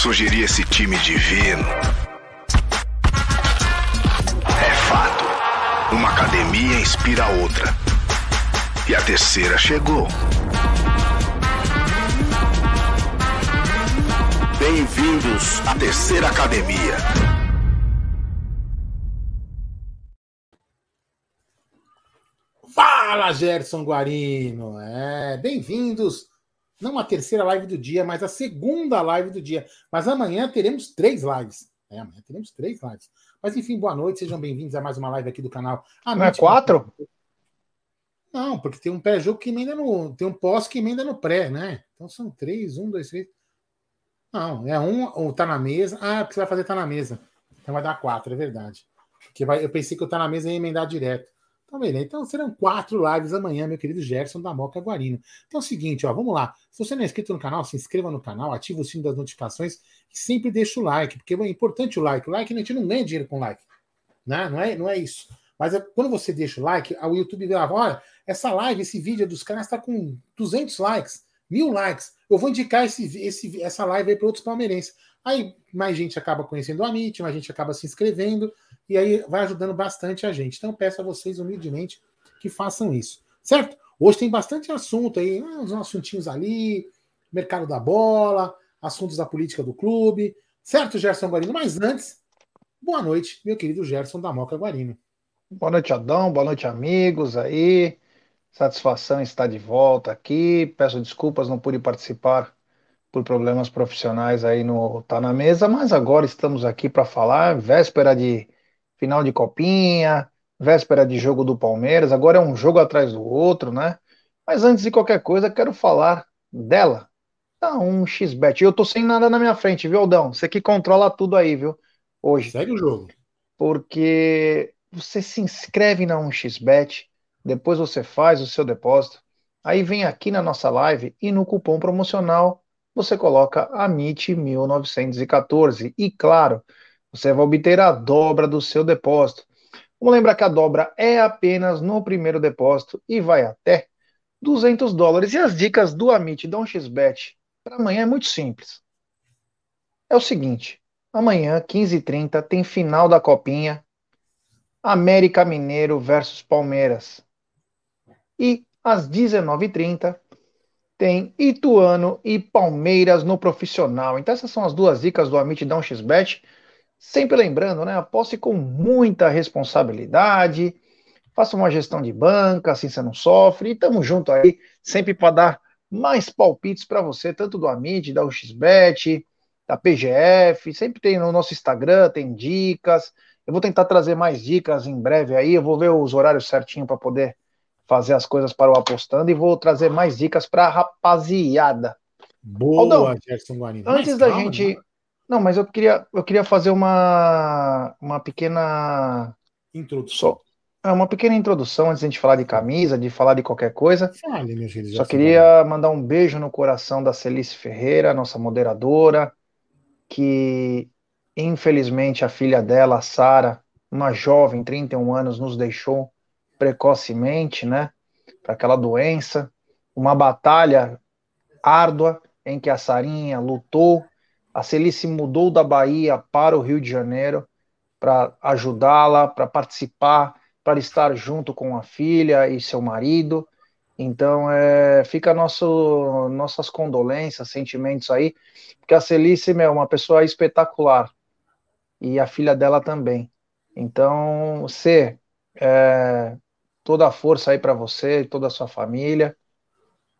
surgiria esse time divino. É fato. Uma academia inspira a outra. E a terceira chegou. Bem-vindos à terceira academia. Fala, Gerson Guarino! É, bem-vindos, não a terceira live do dia, mas a segunda live do dia. Mas amanhã teremos três lives. É, amanhã teremos três lives. Mas enfim, boa noite, sejam bem-vindos a mais uma live aqui do canal. A Não é quatro? Não, porque tem um pré-jogo que emenda no. Tem um pós que emenda no pré, né? Então são três, um, dois, três. Não, é um, ou tá na mesa. Ah, porque você vai fazer tá na mesa. Então vai dar quatro, é verdade. Porque vai, eu pensei que o tá na mesa ia emendar direto. Então, beleza. Então serão quatro lives amanhã, meu querido Gerson da Moca Guarino. Então é o seguinte, ó, vamos lá. Se você não é inscrito no canal, se inscreva no canal, ative o sino das notificações e sempre deixa o like, porque é importante o like. O like a gente não ganha dinheiro com like. Né? Não, é, não é isso. Mas é, quando você deixa o like, o YouTube vê, olha, essa live, esse vídeo dos caras está com 200 likes, mil likes. Eu vou indicar esse, esse, essa live aí para outros palmeirenses. Aí mais gente acaba conhecendo o Amit, mais gente acaba se inscrevendo, e aí vai ajudando bastante a gente. Então peço a vocês humildemente que façam isso, certo? Hoje tem bastante assunto aí, uns assuntinhos ali, mercado da bola, assuntos da política do clube, certo, Gerson Guarino? Mas antes, boa noite, meu querido Gerson da Moca Guarino. Boa noite, Adão, boa noite, amigos aí. Satisfação estar de volta aqui. Peço desculpas, não pude participar por problemas profissionais aí no Tá na Mesa, mas agora estamos aqui para falar, véspera de final de copinha, véspera de jogo do Palmeiras, agora é um jogo atrás do outro, né? Mas antes de qualquer coisa, quero falar dela. Tá um xbet. Eu tô sem nada na minha frente, viu, Aldão? Você que controla tudo aí, viu? Hoje. Segue o jogo. Porque você se inscreve na 1xbet, depois você faz o seu depósito, aí vem aqui na nossa live e no cupom promocional você coloca AMIT 1914 e, claro, você vai obter a dobra do seu depósito. Vamos lembrar que a dobra é apenas no primeiro depósito e vai até 200 dólares. E as dicas do Amit da 1xBet para amanhã é muito simples. É o seguinte, amanhã, 15h30, tem final da Copinha, América Mineiro versus Palmeiras. E às 19h30 tem Ituano e Palmeiras no profissional. Então essas são as duas dicas do Amit Dão XBet. Sempre lembrando, né? Aposte com muita responsabilidade. Faça uma gestão de banca, assim você não sofre. E tamo junto aí, sempre para dar mais palpites para você, tanto do Amit, da UXBet, da PGF. Sempre tem no nosso Instagram, tem dicas. Eu vou tentar trazer mais dicas em breve aí. Eu vou ver os horários certinho para poder fazer as coisas para o apostando e vou trazer mais dicas para a rapaziada. Boa, Aldão, Gerson Guarino. Antes da gente. Né? Não, mas eu queria, eu queria fazer uma, uma pequena. Introdução. É uma pequena introdução antes de a gente falar de camisa, de falar de qualquer coisa. Fale, meu filho, Só queria mandar um beijo no coração da Celice Ferreira, nossa moderadora, que infelizmente a filha dela, Sara, uma jovem, 31 anos, nos deixou precocemente, né, para aquela doença, uma batalha árdua em que a Sarinha lutou, a Celice mudou da Bahia para o Rio de Janeiro para ajudá-la, para participar, para estar junto com a filha e seu marido. Então, é, fica nosso, nossas condolências, sentimentos aí, porque a Celice é uma pessoa espetacular e a filha dela também. Então, você é, toda a força aí para você e toda a sua família.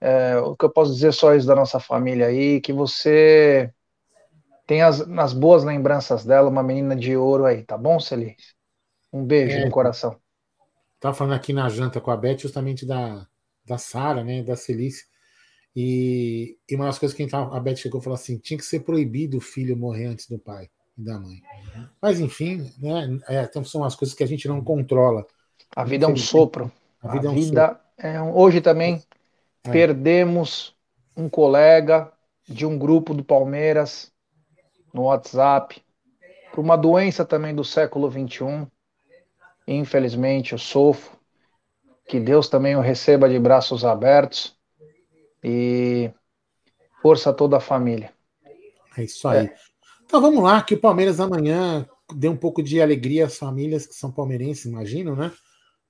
É, o que eu posso dizer só isso da nossa família aí, que você tem as, as boas lembranças dela, uma menina de ouro aí, tá bom, Celis? Um beijo é, no coração. Tava falando aqui na janta com a Beth justamente da, da Sara, né, da Celice. E, e, uma das coisas que a, a Beth chegou e falou assim: tinha que ser proibido o filho morrer antes do pai e da mãe. Mas enfim, né, é, então são as coisas que a gente não controla. A vida é um sopro. A vida, a vida é, um é um... Hoje também é. perdemos um colega de um grupo do Palmeiras no WhatsApp por uma doença também do século XXI. Infelizmente, eu sofro. Que Deus também o receba de braços abertos. E força a toda a família. É isso aí. É. Então vamos lá, que o Palmeiras amanhã dê um pouco de alegria às famílias que são palmeirenses, imagino, né?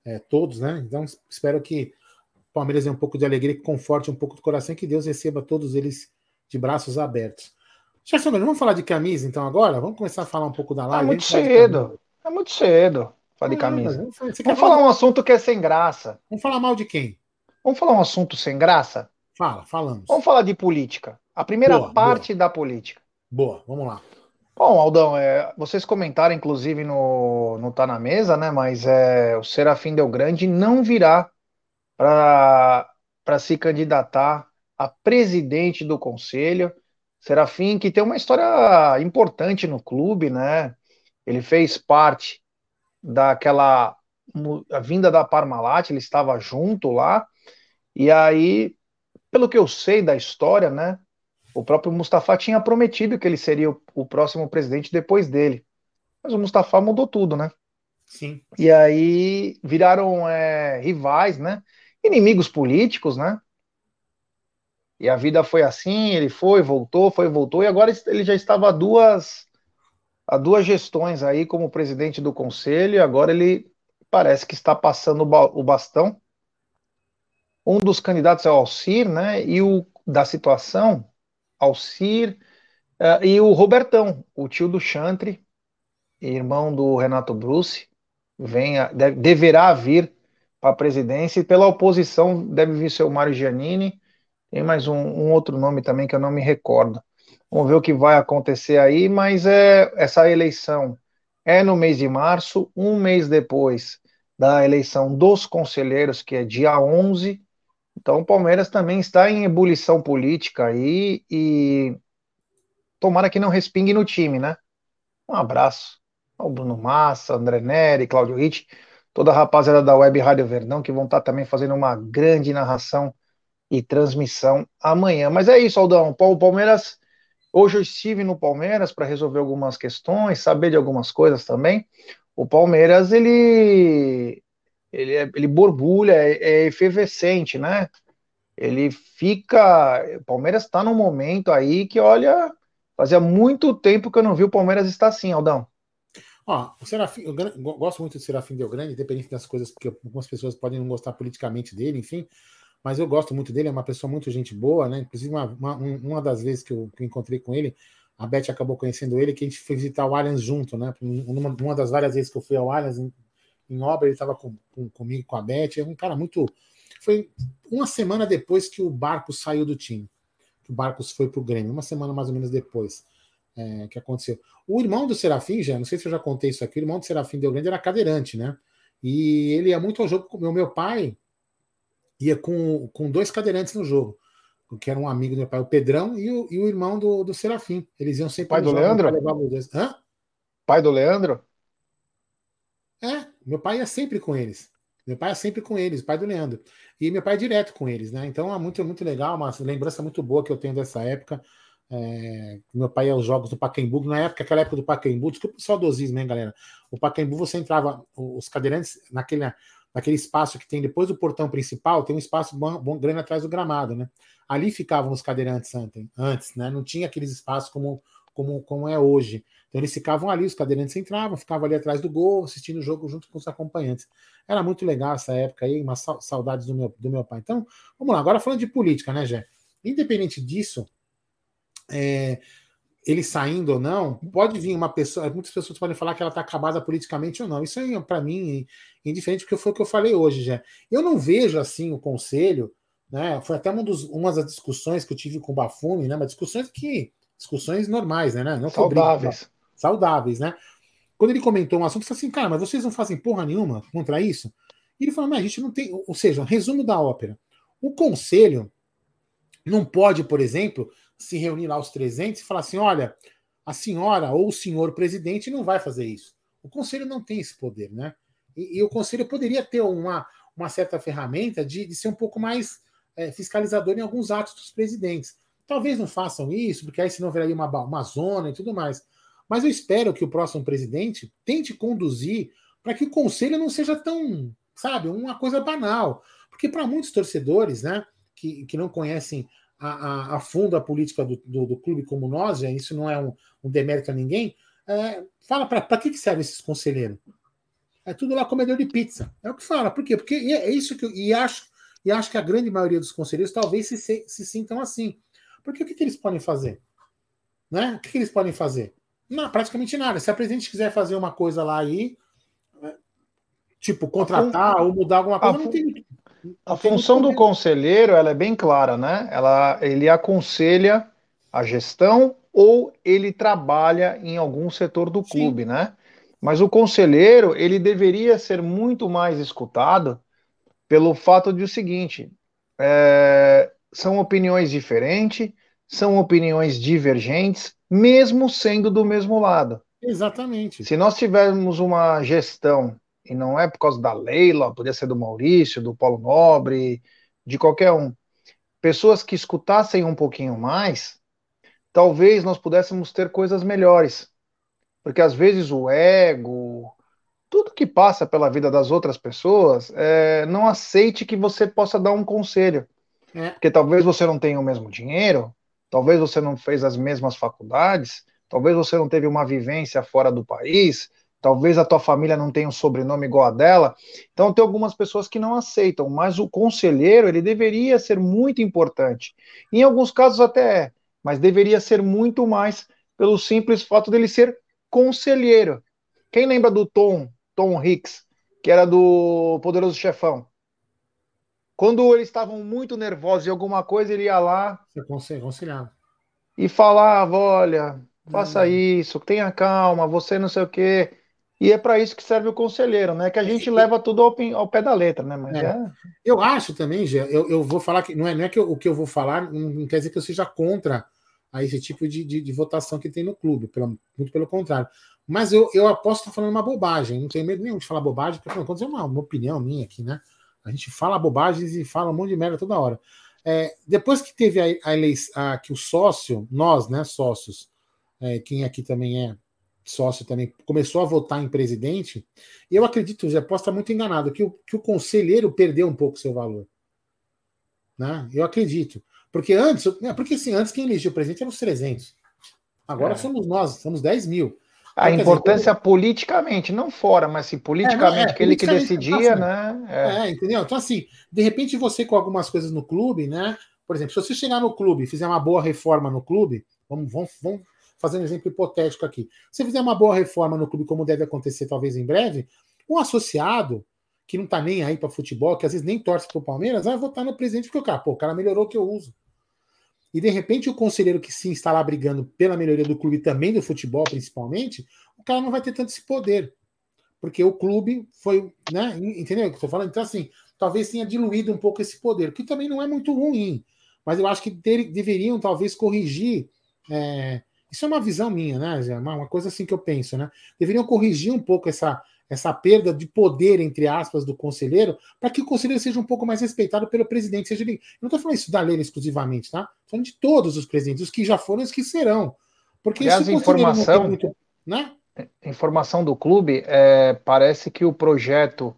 É, todos, né? Então espero que o Palmeiras dê um pouco de alegria, que conforte um pouco do coração, que Deus receba todos eles de braços abertos. Gerson, vamos falar de camisa então agora? Vamos começar a falar um pouco da live? É muito cedo. É muito cedo falar de camisa. Vamos, vamos falar um assunto que é sem graça. Vamos falar mal de quem? Vamos falar um assunto sem graça? Fala, falamos. Vamos falar de política. A primeira boa, parte boa. da política. Boa, vamos lá. Bom, Aldão, é, vocês comentaram, inclusive, no, no Tá na Mesa, né? Mas é, o Serafim Del Grande não virá para se candidatar a presidente do conselho. Serafim, que tem uma história importante no clube, né? Ele fez parte daquela vinda da Parmalat, ele estava junto lá, e aí, pelo que eu sei da história, né? O próprio Mustafa tinha prometido que ele seria o, o próximo presidente depois dele. Mas o Mustafa mudou tudo, né? Sim. E aí viraram é, rivais, né? Inimigos políticos, né? E a vida foi assim, ele foi, voltou, foi, voltou, e agora ele já estava a duas, a duas gestões aí como presidente do conselho, e agora ele parece que está passando o bastão. Um dos candidatos é o Alcir, né? E o da situação, Alcir uh, e o Robertão, o tio do Chantre, irmão do Renato Bruce, venha, deve, deverá vir para a presidência, e pela oposição deve vir seu Mário Giannini, tem mais um, um, outro nome também que eu não me recordo. Vamos ver o que vai acontecer aí, mas é essa eleição é no mês de março, um mês depois da eleição dos conselheiros, que é dia 11. Então o Palmeiras também está em ebulição política aí e tomara que não respingue no time, né? Um abraço ao Bruno Massa, André Neri, Cláudio Ritt, toda a rapaziada da Web Rádio Verdão que vão estar também fazendo uma grande narração e transmissão amanhã. Mas é isso, Aldão. O Palmeiras. Hoje eu estive no Palmeiras para resolver algumas questões, saber de algumas coisas também. O Palmeiras, ele. Ele, é, ele borbulha, é, é efervescente, né? Ele fica. O Palmeiras está num momento aí que, olha, fazia muito tempo que eu não vi o Palmeiras estar assim, Aldão. Ó, o Serafim, eu, gosto muito do Serafim Del Grande, independente das coisas que algumas pessoas podem não gostar politicamente dele, enfim mas eu gosto muito dele, é uma pessoa muito gente boa, né? Inclusive, uma, uma, uma das vezes que eu, que eu, encontrei com ele, a Beth acabou conhecendo ele, que a gente foi visitar o Allianz junto, né? Uma, uma das várias vezes que eu fui ao Allianz em, obra, ele estava com, com, comigo, com a Beth, é um cara muito. Foi uma semana depois que o Barcos saiu do time, que o Barcos foi para o Grêmio, uma semana mais ou menos depois. É, que aconteceu. O irmão do Serafim, já, não sei se eu já contei isso aqui, o irmão do Serafim Deu Grande era cadeirante, né? E ele ia muito ao jogo com o meu pai, ia com, com dois cadeirantes no jogo, que era um amigo do meu pai, o Pedrão e o, e o irmão do, do Serafim. Eles iam sempre. Pai do Leandro? Hã? Pai do Leandro? É, meu pai ia sempre com eles. Meu pai é sempre com eles, pai do Leandro. E meu pai é direto com eles, né? Então é muito, muito legal, uma lembrança muito boa que eu tenho dessa época. É, meu pai ia aos jogos do Pacaembu, na época, aquela época do Pacaembu, desculpa o saudosismo, hein, galera? O Pacaembu, você entrava, os cadeirantes, naquele, naquele espaço que tem depois do portão principal, tem um espaço bom, bom, grande atrás do gramado, né? Ali ficavam os cadeirantes antes, né? Não tinha aqueles espaços como, como, como é hoje. Então eles ficavam ali, os cadeirantes entravam, ficavam ali atrás do gol, assistindo o jogo junto com os acompanhantes. Era muito legal essa época aí, umas saudades do meu, do meu pai. Então, vamos lá, agora falando de política, né, Jé? Independente disso, é, ele saindo ou não, pode vir uma pessoa. Muitas pessoas podem falar que ela está acabada politicamente ou não. Isso aí, para mim, é indiferente, porque foi o que eu falei hoje já. Eu não vejo assim o conselho, né? Foi até um dos, uma das discussões que eu tive com o Bafume, né? Mas discussões que. Discussões normais, né? Não saudáveis. Saudáveis, né? Quando ele comentou um assunto, eu falei assim, cara, mas vocês não fazem porra nenhuma contra isso? E ele falou, mas a gente não tem. Ou seja, resumo da ópera. O conselho não pode, por exemplo, se reunir lá os 300 e falar assim: olha, a senhora ou o senhor presidente não vai fazer isso. O conselho não tem esse poder, né? E, e o conselho poderia ter uma, uma certa ferramenta de, de ser um pouco mais é, fiscalizador em alguns atos dos presidentes. Talvez não façam isso, porque aí senão viraria uma, uma zona e tudo mais. Mas eu espero que o próximo presidente tente conduzir para que o conselho não seja tão, sabe, uma coisa banal. Porque para muitos torcedores, né, que, que não conhecem a, a, a fundo a política do, do, do, clube como nós, isso não é um, um demérito a ninguém, é, fala para que, que serve esses conselheiros? É tudo lá comedor de pizza. É o que fala. Por quê? Porque é isso que eu, e acho, e acho que a grande maioria dos conselheiros talvez se, se, se sintam assim. Porque o que, que eles podem fazer? Né? O que, que eles podem fazer? Não, praticamente nada. Se a presidente quiser fazer uma coisa lá aí, é, tipo, contratar ou mudar alguma coisa, a, não tem. a função do conselheiro ela é bem clara, né? Ela, ele aconselha a gestão ou ele trabalha em algum setor do clube, Sim. né? Mas o conselheiro, ele deveria ser muito mais escutado pelo fato de o seguinte: é, são opiniões diferentes, são opiniões divergentes, mesmo sendo do mesmo lado. Exatamente. Se nós tivermos uma gestão, e não é por causa da Leila, poderia ser do Maurício, do Paulo Nobre, de qualquer um, pessoas que escutassem um pouquinho mais, talvez nós pudéssemos ter coisas melhores. Porque às vezes o ego, tudo que passa pela vida das outras pessoas, é, não aceite que você possa dar um conselho. É. Porque talvez você não tenha o mesmo dinheiro, talvez você não fez as mesmas faculdades, talvez você não teve uma vivência fora do país, talvez a tua família não tenha um sobrenome igual a dela. Então tem algumas pessoas que não aceitam, mas o conselheiro, ele deveria ser muito importante. Em alguns casos até é, mas deveria ser muito mais pelo simples fato dele ser conselheiro. Quem lembra do Tom, Tom Hicks, que era do Poderoso Chefão? Quando eles estavam muito nervosos de alguma coisa, ele ia lá. Aconselhava. E falava: olha, faça hum. isso, tenha calma, você não sei o quê. E é para isso que serve o conselheiro, né? Que a gente leva tudo ao, ao pé da letra, né? Mas é. É... Eu acho também, Gê, eu, eu vou falar que não é, não é que eu, o que eu vou falar não quer dizer que eu seja contra a esse tipo de, de, de votação que tem no clube, pelo, muito pelo contrário. Mas eu, eu aposto estar falando uma bobagem, não tenho medo nenhum de falar bobagem, porque afinal é uma, uma opinião minha aqui, né? A gente fala bobagens e fala um monte de merda toda hora. É, depois que teve a, a eleição, que o sócio, nós, né, sócios, é, quem aqui também é sócio também, começou a votar em presidente, eu acredito, já posso estar muito enganado, que o, que o conselheiro perdeu um pouco seu valor. Né? Eu acredito. Porque antes, né, porque assim, antes quem elegia o presidente eram os 300. Agora é. somos nós, somos 10 mil. A então, importância dizer, politicamente, não fora, mas sim politicamente, é, é, que ele que decidia, né? É. é. entendeu? Então, assim, de repente você com algumas coisas no clube, né? Por exemplo, se você chegar no clube e fizer uma boa reforma no clube, vamos, vamos, vamos fazer um exemplo hipotético aqui. Se fizer uma boa reforma no clube, como deve acontecer talvez em breve, um associado que não tá nem aí para futebol, que às vezes nem torce pro Palmeiras, vai votar no presidente porque o cara, pô, o cara melhorou o que eu uso. E de repente o conselheiro que sim está lá brigando pela melhoria do clube também do futebol, principalmente, o cara não vai ter tanto esse poder. Porque o clube foi, né? Entendeu o que eu estou falando? Então, assim, talvez tenha diluído um pouco esse poder, que também não é muito ruim. Mas eu acho que ter, deveriam talvez corrigir. É, isso é uma visão minha, né? Uma, uma coisa assim que eu penso, né? Deveriam corrigir um pouco essa, essa perda de poder, entre aspas, do conselheiro, para que o conselheiro seja um pouco mais respeitado pelo presidente. Seja, eu não estou falando isso da lei exclusivamente, tá? Estou falando de todos os presidentes, os que já foram e os que serão. Porque Aliás, isso informação, muito, né? informação do clube, é, parece que o projeto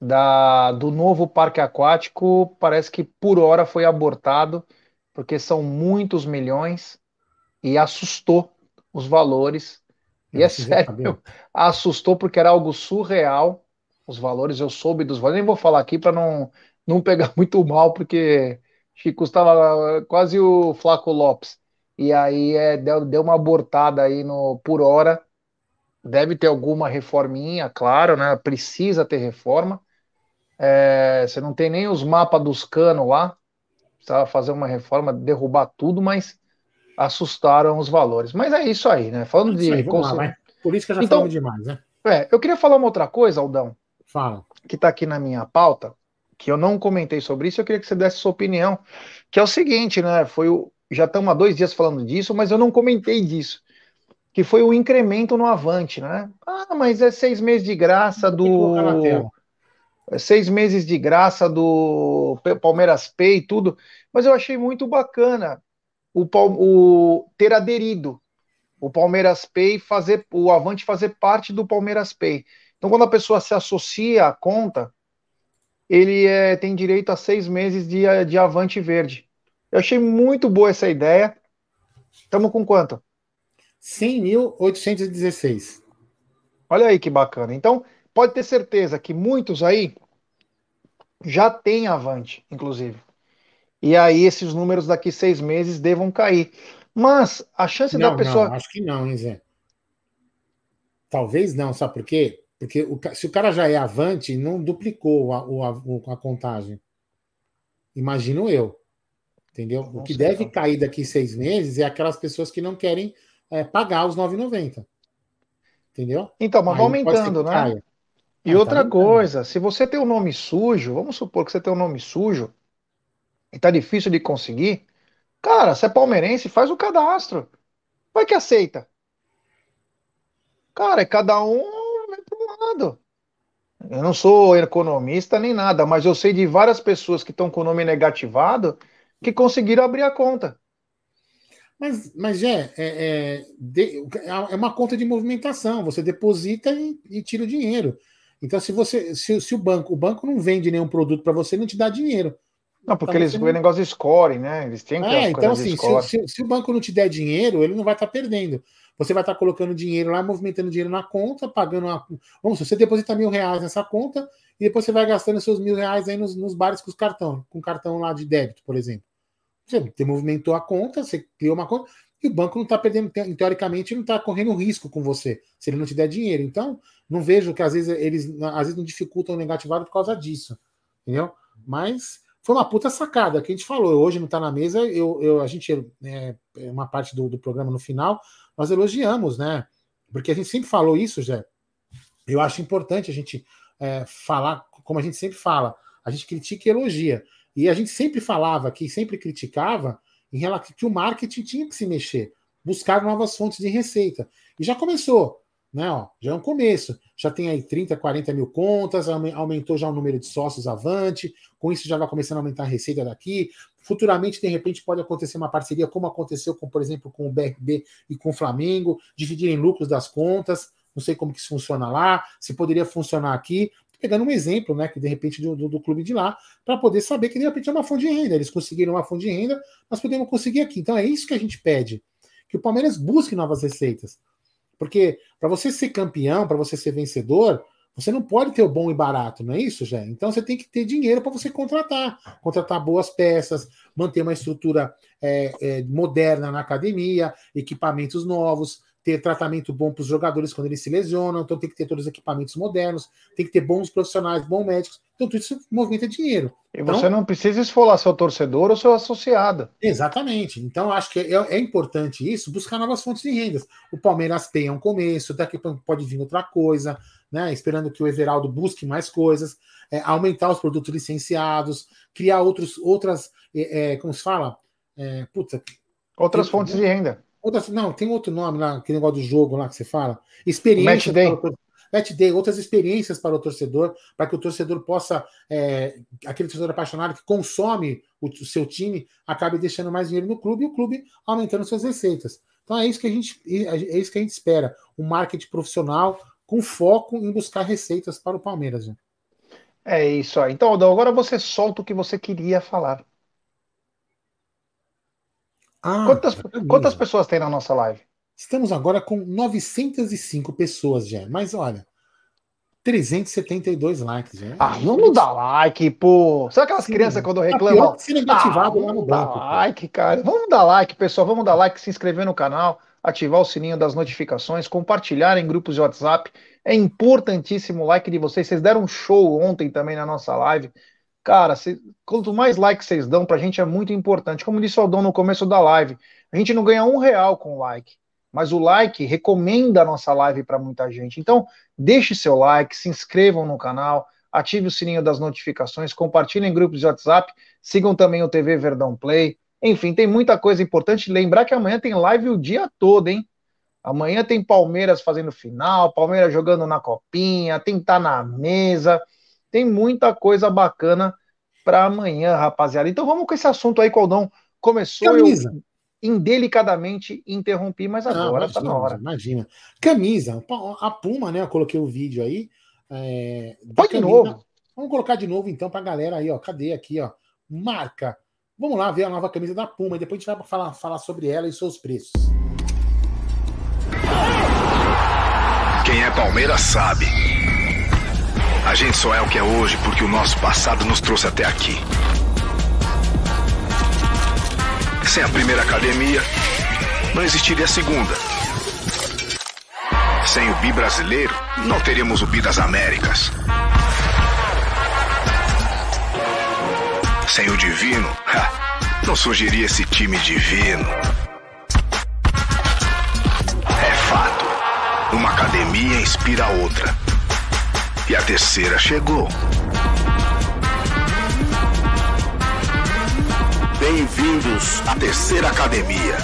da, do novo parque aquático parece que por hora foi abortado, porque são muitos milhões e assustou os valores e é sério, assustou porque era algo surreal. Os valores, eu soube dos valores, nem vou falar aqui para não, não pegar muito mal, porque Chico custava quase o Flaco Lopes. E aí é, deu, deu uma abortada aí no, por hora. Deve ter alguma reforminha, claro, né? Precisa ter reforma. É, você não tem nem os mapas dos canos lá. Precisava fazer uma reforma, derrubar tudo, mas assustaram os valores. Mas é isso aí, né? Falando de. Aí, lá, Política já então, demais, né? É, eu queria falar uma outra coisa, Aldão. Fala. Que está aqui na minha pauta, que eu não comentei sobre isso, eu queria que você desse sua opinião. Que é o seguinte, né? Foi o. Já estamos há dois dias falando disso, mas eu não comentei disso. Que foi o incremento no Avante, né? Ah, mas é seis meses de graça do. seis meses de graça do Palmeiras Pay e tudo, mas eu achei muito bacana o, o ter aderido o Palmeiras Pay fazer o Avante fazer parte do Palmeiras Pay. Então, quando a pessoa se associa à conta, ele é, tem direito a seis meses de, de Avante Verde. Eu achei muito boa essa ideia. Estamos com quanto? 100.816. Olha aí que bacana. Então, pode ter certeza que muitos aí já têm Avante, inclusive. E aí esses números daqui seis meses devam cair. Mas a chance não, da pessoa. Não, acho que não, hein, Zé? Talvez não, sabe por quê? Porque o, se o cara já é avante, não duplicou a, a, a contagem. Imagino eu. Entendeu? Não o que deve não. cair daqui seis meses é aquelas pessoas que não querem é, pagar os 9,90. Entendeu? Então, mas vai aumentando, né? Caia. E ah, outra tá coisa, se você tem um nome sujo, vamos supor que você tem um nome sujo e tá difícil de conseguir, cara, você é palmeirense, faz o cadastro. Vai que aceita. Cara, é cada um para um lado. Eu não sou economista nem nada, mas eu sei de várias pessoas que estão com o nome negativado que conseguiram abrir a conta. Mas, mas é, é, é, é uma conta de movimentação. Você deposita e, e tira o dinheiro. Então, se você, se, se, o banco, o banco não vende nenhum produto para você, não te dá dinheiro. Não, porque então, eles o negócio de né? Eles têm que é, então assim, se, se, se, o banco não te der dinheiro, ele não vai estar tá perdendo. Você vai estar tá colocando dinheiro lá, movimentando dinheiro na conta, pagando uma. Vamos, você deposita mil reais nessa conta e depois você vai gastando seus mil reais aí nos, nos bares com os cartão, com cartão lá de débito, por exemplo. Você movimentou a conta, você criou uma conta, e o banco não está perdendo, teoricamente, não está correndo risco com você, se ele não te der dinheiro. Então, não vejo que às vezes eles às vezes não dificultam o negativado por causa disso. Entendeu? Mas foi uma puta sacada que a gente falou. Hoje não está na mesa, eu, eu, a gente, é, é, uma parte do, do programa no final, nós elogiamos, né? Porque a gente sempre falou isso, já. Eu acho importante a gente é, falar, como a gente sempre fala, a gente critica e elogia. E a gente sempre falava que sempre criticava em relação que o marketing tinha que se mexer, buscar novas fontes de receita. E já começou, né? Ó, já é um começo. Já tem aí 30, 40 mil contas, aumentou já o número de sócios avante, com isso já vai começando a aumentar a receita daqui. Futuramente, de repente, pode acontecer uma parceria, como aconteceu, com, por exemplo, com o BRB e com o Flamengo, dividirem lucros das contas. Não sei como que isso funciona lá, se poderia funcionar aqui, pegando um exemplo, né, que de repente do, do, do clube de lá, para poder saber que de repente é uma fonte de renda. Eles conseguiram uma fonte de renda, nós podemos conseguir aqui. Então é isso que a gente pede, que o Palmeiras busque novas receitas. Porque para você ser campeão, para você ser vencedor, você não pode ter o bom e barato, não é isso, já? Então você tem que ter dinheiro para você contratar, contratar boas peças, manter uma estrutura é, é, moderna na academia, equipamentos novos, ter tratamento bom para os jogadores quando eles se lesionam, então tem que ter todos os equipamentos modernos, tem que ter bons profissionais, bons médicos. Então tudo isso movimenta dinheiro. E então, você não precisa esfolar seu torcedor ou seu associado. Exatamente. Então acho que é, é importante isso, buscar novas fontes de rendas. O Palmeiras tem um começo, daqui pode vir outra coisa, né? Esperando que o Everaldo busque mais coisas, é, aumentar os produtos licenciados, criar outros, outras, é, é como se fala? É, puta, outras fontes de renda Outras, não, tem outro nome lá, aquele negócio do jogo lá que você fala. Experiências. Match Day, outras experiências para o torcedor, para que o torcedor possa, é, aquele torcedor apaixonado que consome o, o, seu time, acabe deixando mais dinheiro no clube e o clube aumentando suas receitas. Então é isso que a gente, é isso que a gente espera. Um marketing profissional com foco em buscar receitas para o Palmeiras. Gente. É isso aí. Então, Aldão, agora você solta o que você queria falar. Ah, quantas, quantas pessoas tem na nossa live? Estamos agora com 905 pessoas já. Mas olha, 372 likes. Já. Ah, vamos dar like, pô. Sabe aquelas Sim. crianças quando reclamam? Tá negativado ah, lá no banco. Like, cara. Vamos dar like, pessoal. Vamos dar like, se inscrever no canal, ativar o sininho das notificações, compartilhar em grupos de WhatsApp. É importantíssimo o like de vocês. Vocês deram um show ontem também na nossa live. Cara, cê, quanto mais likes vocês dão, pra gente é muito importante. Como disse o Aldão no começo da live, a gente não ganha um real com o like, mas o like recomenda a nossa live para muita gente. Então, deixe seu like, se inscrevam no canal, ative o sininho das notificações, compartilhem em grupos de WhatsApp, sigam também o TV Verdão Play. Enfim, tem muita coisa importante. Lembrar que amanhã tem live o dia todo, hein? Amanhã tem Palmeiras fazendo final, Palmeiras jogando na copinha, tem que tá na mesa. Tem muita coisa bacana para amanhã, rapaziada. Então vamos com esse assunto aí, Coldão. Começou Camisa. eu indelicadamente interrompi, mas agora Ah, tá na imagina, hora. Imagina. Camisa, a Puma, né? Eu coloquei o vídeo aí. é, Põe de novo. Vamos colocar de novo então pra galera aí, ó. Cadê aqui, ó? Marca. Vamos lá ver a nova camisa da Puma e depois a gente vai falar, falar sobre ela e seus preços. Quem é Palmeiras sabe. A gente só é o que é hoje porque o nosso passado nos trouxe até aqui. Sem a primeira academia, não existiria a segunda. Sem o bi brasileiro, não teríamos o bi das Américas. Sem o divino, não surgiria esse time divino. É fato. Uma academia inspira a outra. E a terceira chegou. Bem-vindos à terceira academia.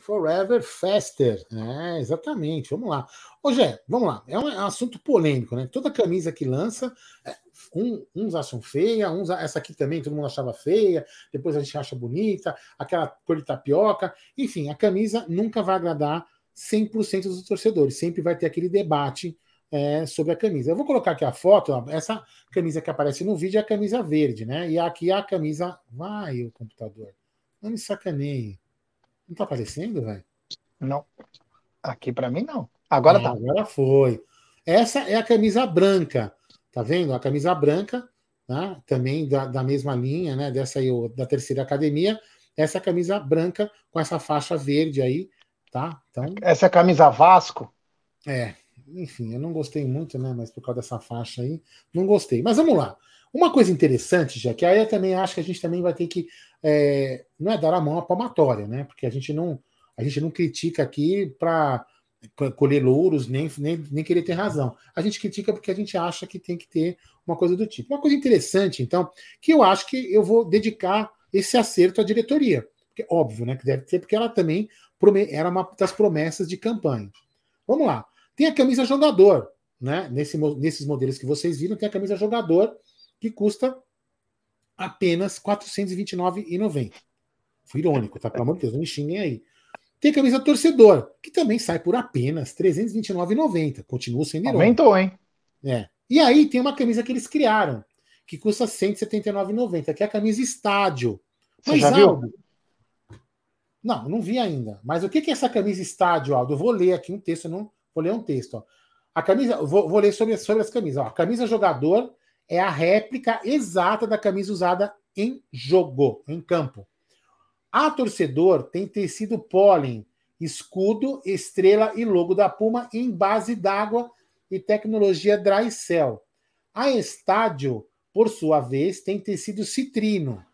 Forever Faster. É, exatamente. Vamos lá. Gé, vamos lá. É um, é um assunto polêmico, né? Toda camisa que lança, é, um- uns acham feia, uns essa aqui também todo mundo achava feia, depois a gente acha bonita, aquela cor de tapioca. Enfim, a camisa nunca vai agradar 100% dos torcedores. Sempre vai ter aquele debate é, sobre a camisa. Eu vou colocar aqui a foto. ó, essa camisa que aparece no vídeo é a camisa verde, né? E aqui é a camisa. Vai, o computador. Não me sacaneie. Não tá aparecendo, velho? Não. Aqui para mim não. Agora Ah, tá. Agora foi. Essa é a camisa branca. Tá vendo? A camisa branca, né? também da, da mesma linha, né? Dessa aí, da terceira academia. Essa é camisa branca com essa faixa verde aí, tá? Então, Essa é a camisa Vasco. é. Enfim, eu não gostei muito, né? Mas por causa dessa faixa aí, não gostei. Mas vamos lá. Uma coisa interessante, já que aí eu também acho que a gente também vai ter que é, não é dar a mão à palmatória, né? Porque a gente não a gente não critica aqui para colher louros nem, nem, nem querer ter razão. A gente critica porque a gente acha que tem que ter uma coisa do tipo. Uma coisa interessante, então, que eu acho que eu vou dedicar esse acerto à diretoria. Porque, óbvio, né? Que deve ter, porque ela também era uma das promessas de campanha. Vamos lá. Tem a camisa jogador, né? Nesse, nesses modelos que vocês viram, tem a camisa jogador que custa apenas R$ 429,90. Fui irônico, tá? Pelo amor de Deus, não me xinguem aí. Tem a camisa torcedor, que também sai por apenas R$ 329,90. Continua sendo irônico. Aumentou, hein? É. E aí tem uma camisa que eles criaram, que custa R$ 179,90, que é a camisa estádio. Você já viu? Não, não vi ainda. Mas o que é essa camisa estádio, Aldo? Eu vou ler aqui um texto, não vou ler um texto. Ó. A camisa, vou, vou ler sobre, sobre as camisas. Ó. A camisa jogador é a réplica exata da camisa usada em jogo, em campo. A torcedor tem tecido pólen, escudo, estrela e logo da Puma em base d'água e tecnologia dry cell. A estádio, por sua vez, tem tecido citrino,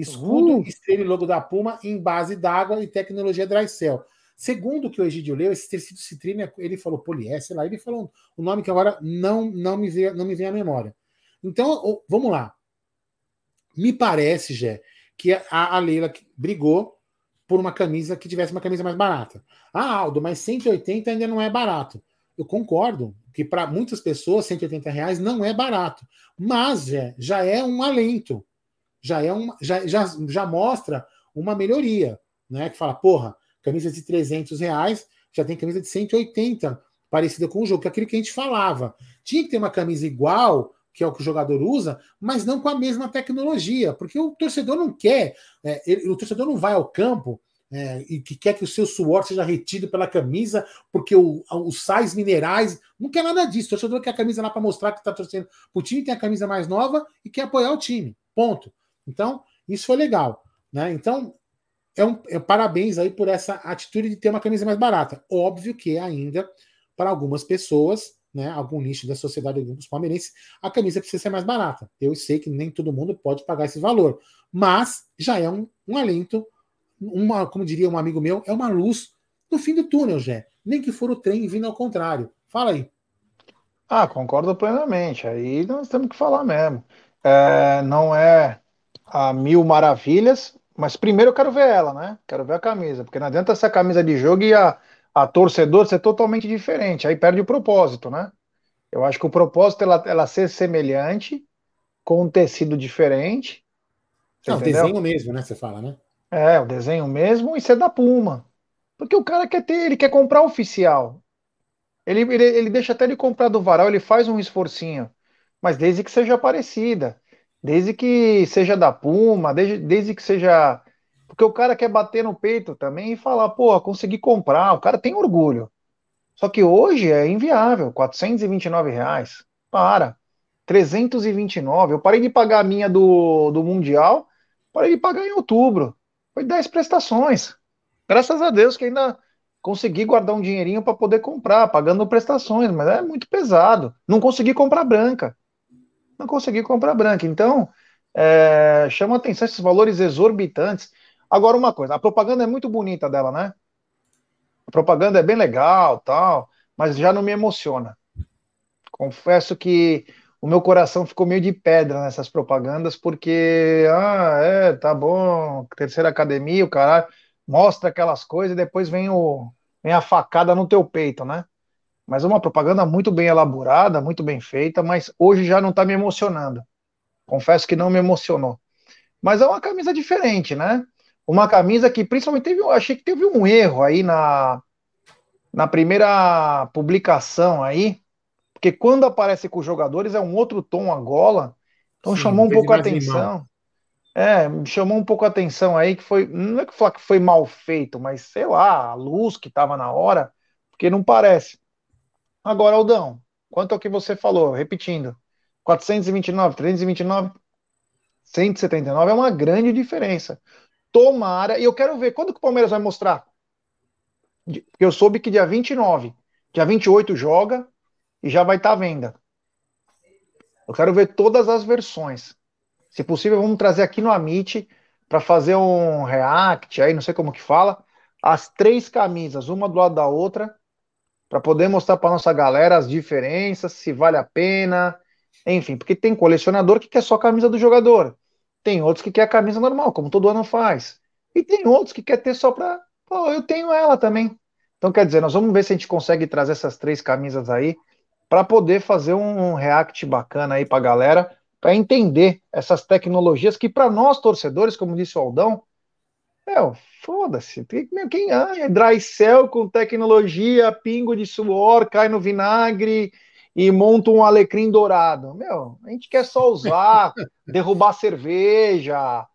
escudo, Uh. estrela e logo da Puma em base d'água e tecnologia dry cell. Segundo o que o Egídio leu, esse tecido citrino, é- ele falou poliéster, lá ele falou o nome que agora não, não, me, vê, não me vem à memória. Então, vamos lá. Me parece, Jé, que a, a Leila brigou por uma camisa que tivesse uma camisa mais barata. Ah, Aldo, mas 180 ainda não é barato. Eu concordo que para muitas pessoas 180 reais não é barato, mas Jé, já é um alento, já é um, já, já, já mostra uma melhoria, né? Que fala, porra, camisa de 300 reais já tem camisa de 180 parecida com o jogo, que é aquilo que a gente falava. Tinha que ter uma camisa igual que é o que o jogador usa, mas não com a mesma tecnologia, porque o torcedor não quer, é, ele- o torcedor não vai ao campo é, e que quer que o seu suor seja retido pela camisa, porque o- os sais minerais, não quer nada disso. O torcedor quer a camisa lá para mostrar que está torcendo o time, tem a camisa mais nova e quer apoiar o time. Ponto. Então, isso foi legal. Né? Então, é um, é- parabéns aí por essa atitude de ter uma camisa mais barata. Óbvio que ainda, para algumas pessoas, né, algum nicho da sociedade dos palmeirenses, a camisa precisa ser mais barata. Eu sei que nem todo mundo pode pagar esse valor, mas já é um, um alento, uma, como diria um amigo meu, é uma luz no fim do túnel, Jé. Nem que for o trem vindo ao contrário. Fala aí. Ah, concordo plenamente. Aí nós temos que falar mesmo. É, não é a mil maravilhas, mas primeiro eu quero ver ela, né? Quero ver a camisa, porque não adianta essa camisa de jogo e a, a torcedor ser totalmente diferente. Aí perde o propósito, né? Eu acho que o propósito é ela, ela ser semelhante, com um tecido diferente. Não, desenho mesmo, né? Você fala, né? É, o desenho mesmo e ser da Puma. Porque o cara quer ter, ele quer comprar oficial. Ele, ele, ele deixa até de comprar do varal, ele faz um esforcinho. Mas desde que seja parecida. Desde que seja da Puma, desde, desde que seja. Porque o cara quer bater no peito também e falar, pô, consegui comprar. O cara tem orgulho. Só que hoje é inviável, 429 reais. Para. 329. Eu parei de pagar a minha do, do Mundial, parei de pagar em outubro. Foi 10 prestações. Graças a Deus que ainda consegui guardar um dinheirinho para poder comprar, pagando prestações, mas é muito pesado. Não consegui comprar branca. Não consegui comprar branca. Então, é, chama atenção esses valores exorbitantes. Agora, uma coisa, a propaganda é muito bonita dela, né? A propaganda é bem legal, tal, mas já não me emociona. Confesso que o meu coração ficou meio de pedra nessas propagandas, porque, ah, é, tá bom, terceira academia, o caralho mostra aquelas coisas e depois vem, o, vem a facada no teu peito, né? Mas é uma propaganda muito bem elaborada, muito bem feita, mas hoje já não está me emocionando. Confesso que não me emocionou. Mas é uma camisa diferente, né? Uma camisa que principalmente teve, eu achei que teve um erro aí na, na primeira publicação aí, porque quando aparece com os jogadores é um outro tom a gola, então Sim, chamou um pouco a atenção. É, chamou um pouco a atenção aí que foi, não é que falar que foi mal feito, mas sei lá, a luz que estava na hora, porque não parece. Agora, Aldão, quanto ao que você falou, repetindo, 429, 329, 179 é uma grande diferença. Tomara, e eu quero ver quando que o Palmeiras vai mostrar. Eu soube que dia 29, dia 28 joga e já vai estar tá à venda. Eu quero ver todas as versões. Se possível, vamos trazer aqui no Amit para fazer um react aí, não sei como que fala, as três camisas, uma do lado da outra, para poder mostrar para nossa galera as diferenças, se vale a pena, enfim, porque tem colecionador que quer só a camisa do jogador, tem outros que quer a camisa normal, como todo ano faz, e tem outros que quer ter só para, pô, eu tenho ela também. Então, quer dizer, nós vamos ver se a gente consegue trazer essas três camisas aí para poder fazer um react bacana aí para a galera para entender essas tecnologias que, para nós torcedores, como disse o Aldão, meu, foda-se. Quem é dry cell com tecnologia, pingo de suor, cai no vinagre e monta um alecrim dourado. Meu, a gente quer só usar, derrubar cerveja,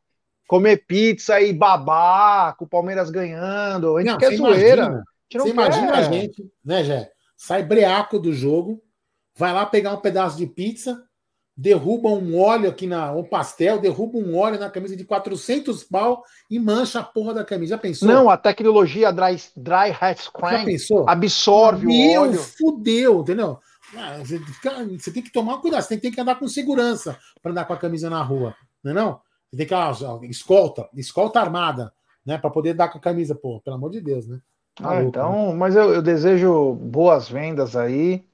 comer pizza e babar com o Palmeiras ganhando. A gente não, quer zoeira. Imagina, a gente você imagina a gente, né, Jé? Sai breaco do jogo, vai lá pegar um pedaço de pizza, derruba um óleo aqui na um pastel, derruba um óleo na camisa de 400 pau e mancha a porra da camisa. Já pensou? Não, a tecnologia dry, dry hat screen absorve Meu, o óleo. fudeu, entendeu? Ah, você, fica, você, tem que tomar cuidado, você tem, tem que andar com segurança para andar com a camisa na rua, não é não? Você tem que ah, escolta, escolta armada, né, para poder dar com a camisa, pô, pelo amor de Deus, né? Tá ah, então, né? mas eu, eu desejo boas vendas aí.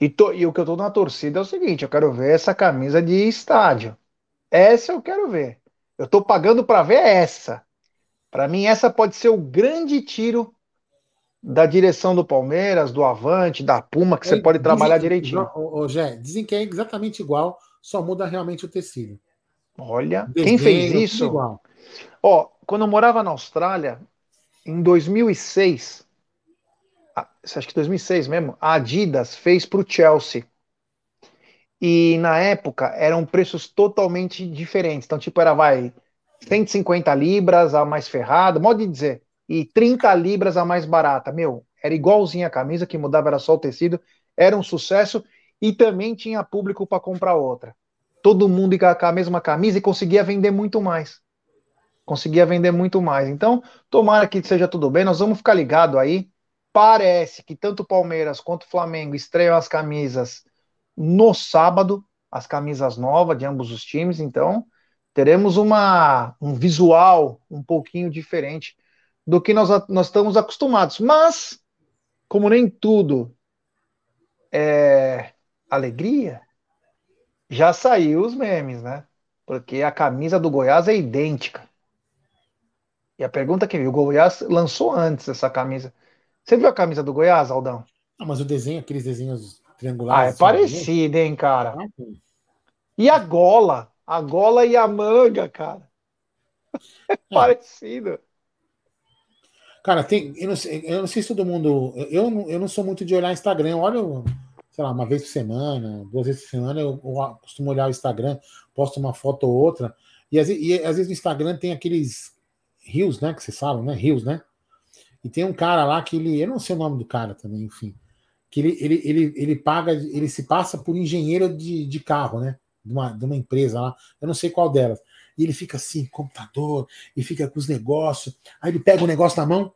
E, to, e o que eu tô na torcida é o seguinte: eu quero ver essa camisa de estádio. Essa eu quero ver. Eu tô pagando para ver essa. Para mim, essa pode ser o grande tiro da direção do Palmeiras, do Avante, da Puma, que é, você pode trabalhar dizem, direitinho. Ô, Gé, dizem que é exatamente igual, só muda realmente o tecido. Olha, Desenho, quem fez isso? Igual. Ó, quando eu morava na Austrália, em 2006, acho que 2006 mesmo, a Adidas fez para o Chelsea. E na época eram preços totalmente diferentes. Então, tipo, era, vai, 150 libras a mais ferrada, modo de dizer, e 30 libras a mais barata. Meu, era igualzinha a camisa, que mudava era só o tecido, era um sucesso e também tinha público para comprar outra. Todo mundo com a mesma camisa e conseguia vender muito mais. Conseguia vender muito mais. Então, tomara que seja tudo bem, nós vamos ficar ligado aí Parece que tanto o Palmeiras quanto o Flamengo estreiam as camisas no sábado, as camisas novas de ambos os times, então teremos uma, um visual um pouquinho diferente do que nós, nós estamos acostumados. Mas, como nem tudo é alegria, já saiu os memes, né? Porque a camisa do Goiás é idêntica. E a pergunta que o Goiás lançou antes essa camisa Você viu a camisa do Goiás, Aldão? Não, mas o desenho, aqueles desenhos Ah, triangulares. é assim, parecido, hein, cara? né? E a gola? A gola e a manga, cara. É parecido. Cara, tem. Eu não, sei, eu não sei se todo mundo. Eu, não, eu não sou muito de olhar Instagram. Eu olho, sei lá, uma vez por semana, duas vezes por semana, eu, eu costumo olhar o Instagram, posto uma foto ou outra. E às, vezes- e às vezes no Instagram tem aqueles rios, né? Que vocês falam, né? Rios, né? E tem um cara lá que ele. Eu não sei o nome do cara também, enfim. Que ele, ele, ele, ele paga, ele se passa por engenheiro de, de carro, né? De uma, de uma empresa lá. Eu não sei qual delas. E ele fica assim, computador, e fica com os negócios. Aí ele pega o negócio na mão,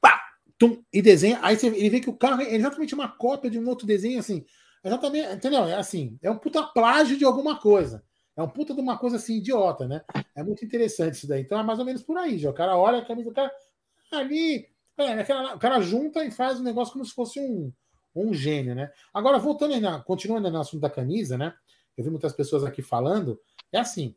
pá, tum, e desenha. Aí você, ele vê que o carro é exatamente uma cópia de um outro desenho, assim. Exatamente, entendeu? É assim, é um puta plágio de alguma coisa. É um puta de uma coisa assim, idiota, né? É muito interessante isso daí. Então é mais ou menos por aí, já. O cara olha a camisa do cara ali. É, o cara junta e faz o negócio como se fosse um, um gênio, né? Agora, voltando aí na, continuando no assunto da camisa, né? Eu vi muitas pessoas aqui falando. É assim: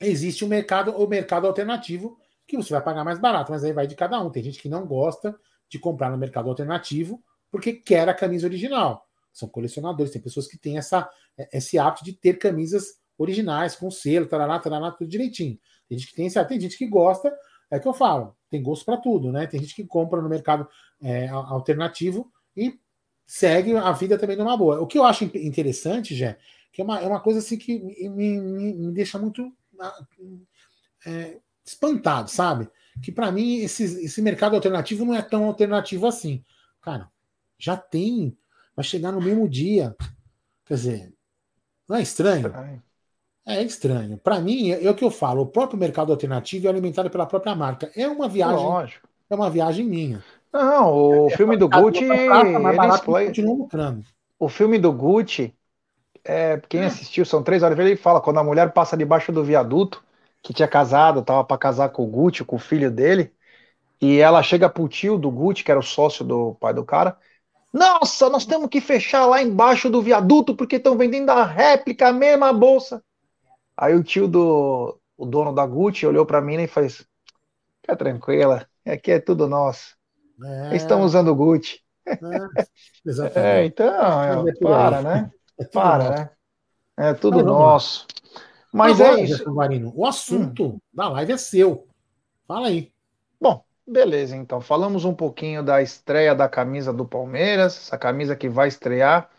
existe o mercado, o mercado alternativo, que você vai pagar mais barato, mas aí vai de cada um. Tem gente que não gosta de comprar no mercado alternativo porque quer a camisa original. São colecionadores, tem pessoas que têm essa, esse hábito de ter camisas originais, com selo, tarará, tarará, tudo direitinho. Tem gente que tem esse hábito, tem gente que gosta, é que eu falo, tem gosto para tudo, né? Tem gente que compra no mercado é, alternativo e segue a vida também numa boa. O que eu acho in- interessante, Jé, que é uma, é uma coisa assim que me, me- me- deixa muito ah, é, espantado, sabe? Que para mim esse, esse mercado alternativo não é tão alternativo assim. Cara, já tem, vai chegar no mesmo dia. Quer dizer, não é estranho? É estranho. Para mim, é, é o que eu falo. O próprio mercado alternativo é alimentado pela própria marca. É uma viagem, Lógico. é uma viagem minha. Não, o filme do Gucci, mais ele continua lucrando. O filme do Gucci, é, quem assistiu, são três horas, ele fala quando a mulher passa debaixo do viaduto, que tinha casado, tava para casar com o Gucci, com o filho dele, e ela chega pro tio do Gucci, que era o sócio do pai do cara. Nossa, nós temos que fechar lá embaixo do viaduto porque estão vendendo a réplica, a mesma bolsa. Aí o tio do o dono da Gucci olhou para mim e fez: Fica tranquila, aqui é tudo nosso. É, estão usando o Gucci. é, É, exatamente. então, é é, por aí. para, né? É tudo Para, né? É tudo vamos lá. nosso. Mas Agora, é isso. Guarino, o assunto da live é seu. Fala aí. Bom, beleza, então. Falamos um pouquinho da estreia da camisa do Palmeiras, essa camisa que vai estrear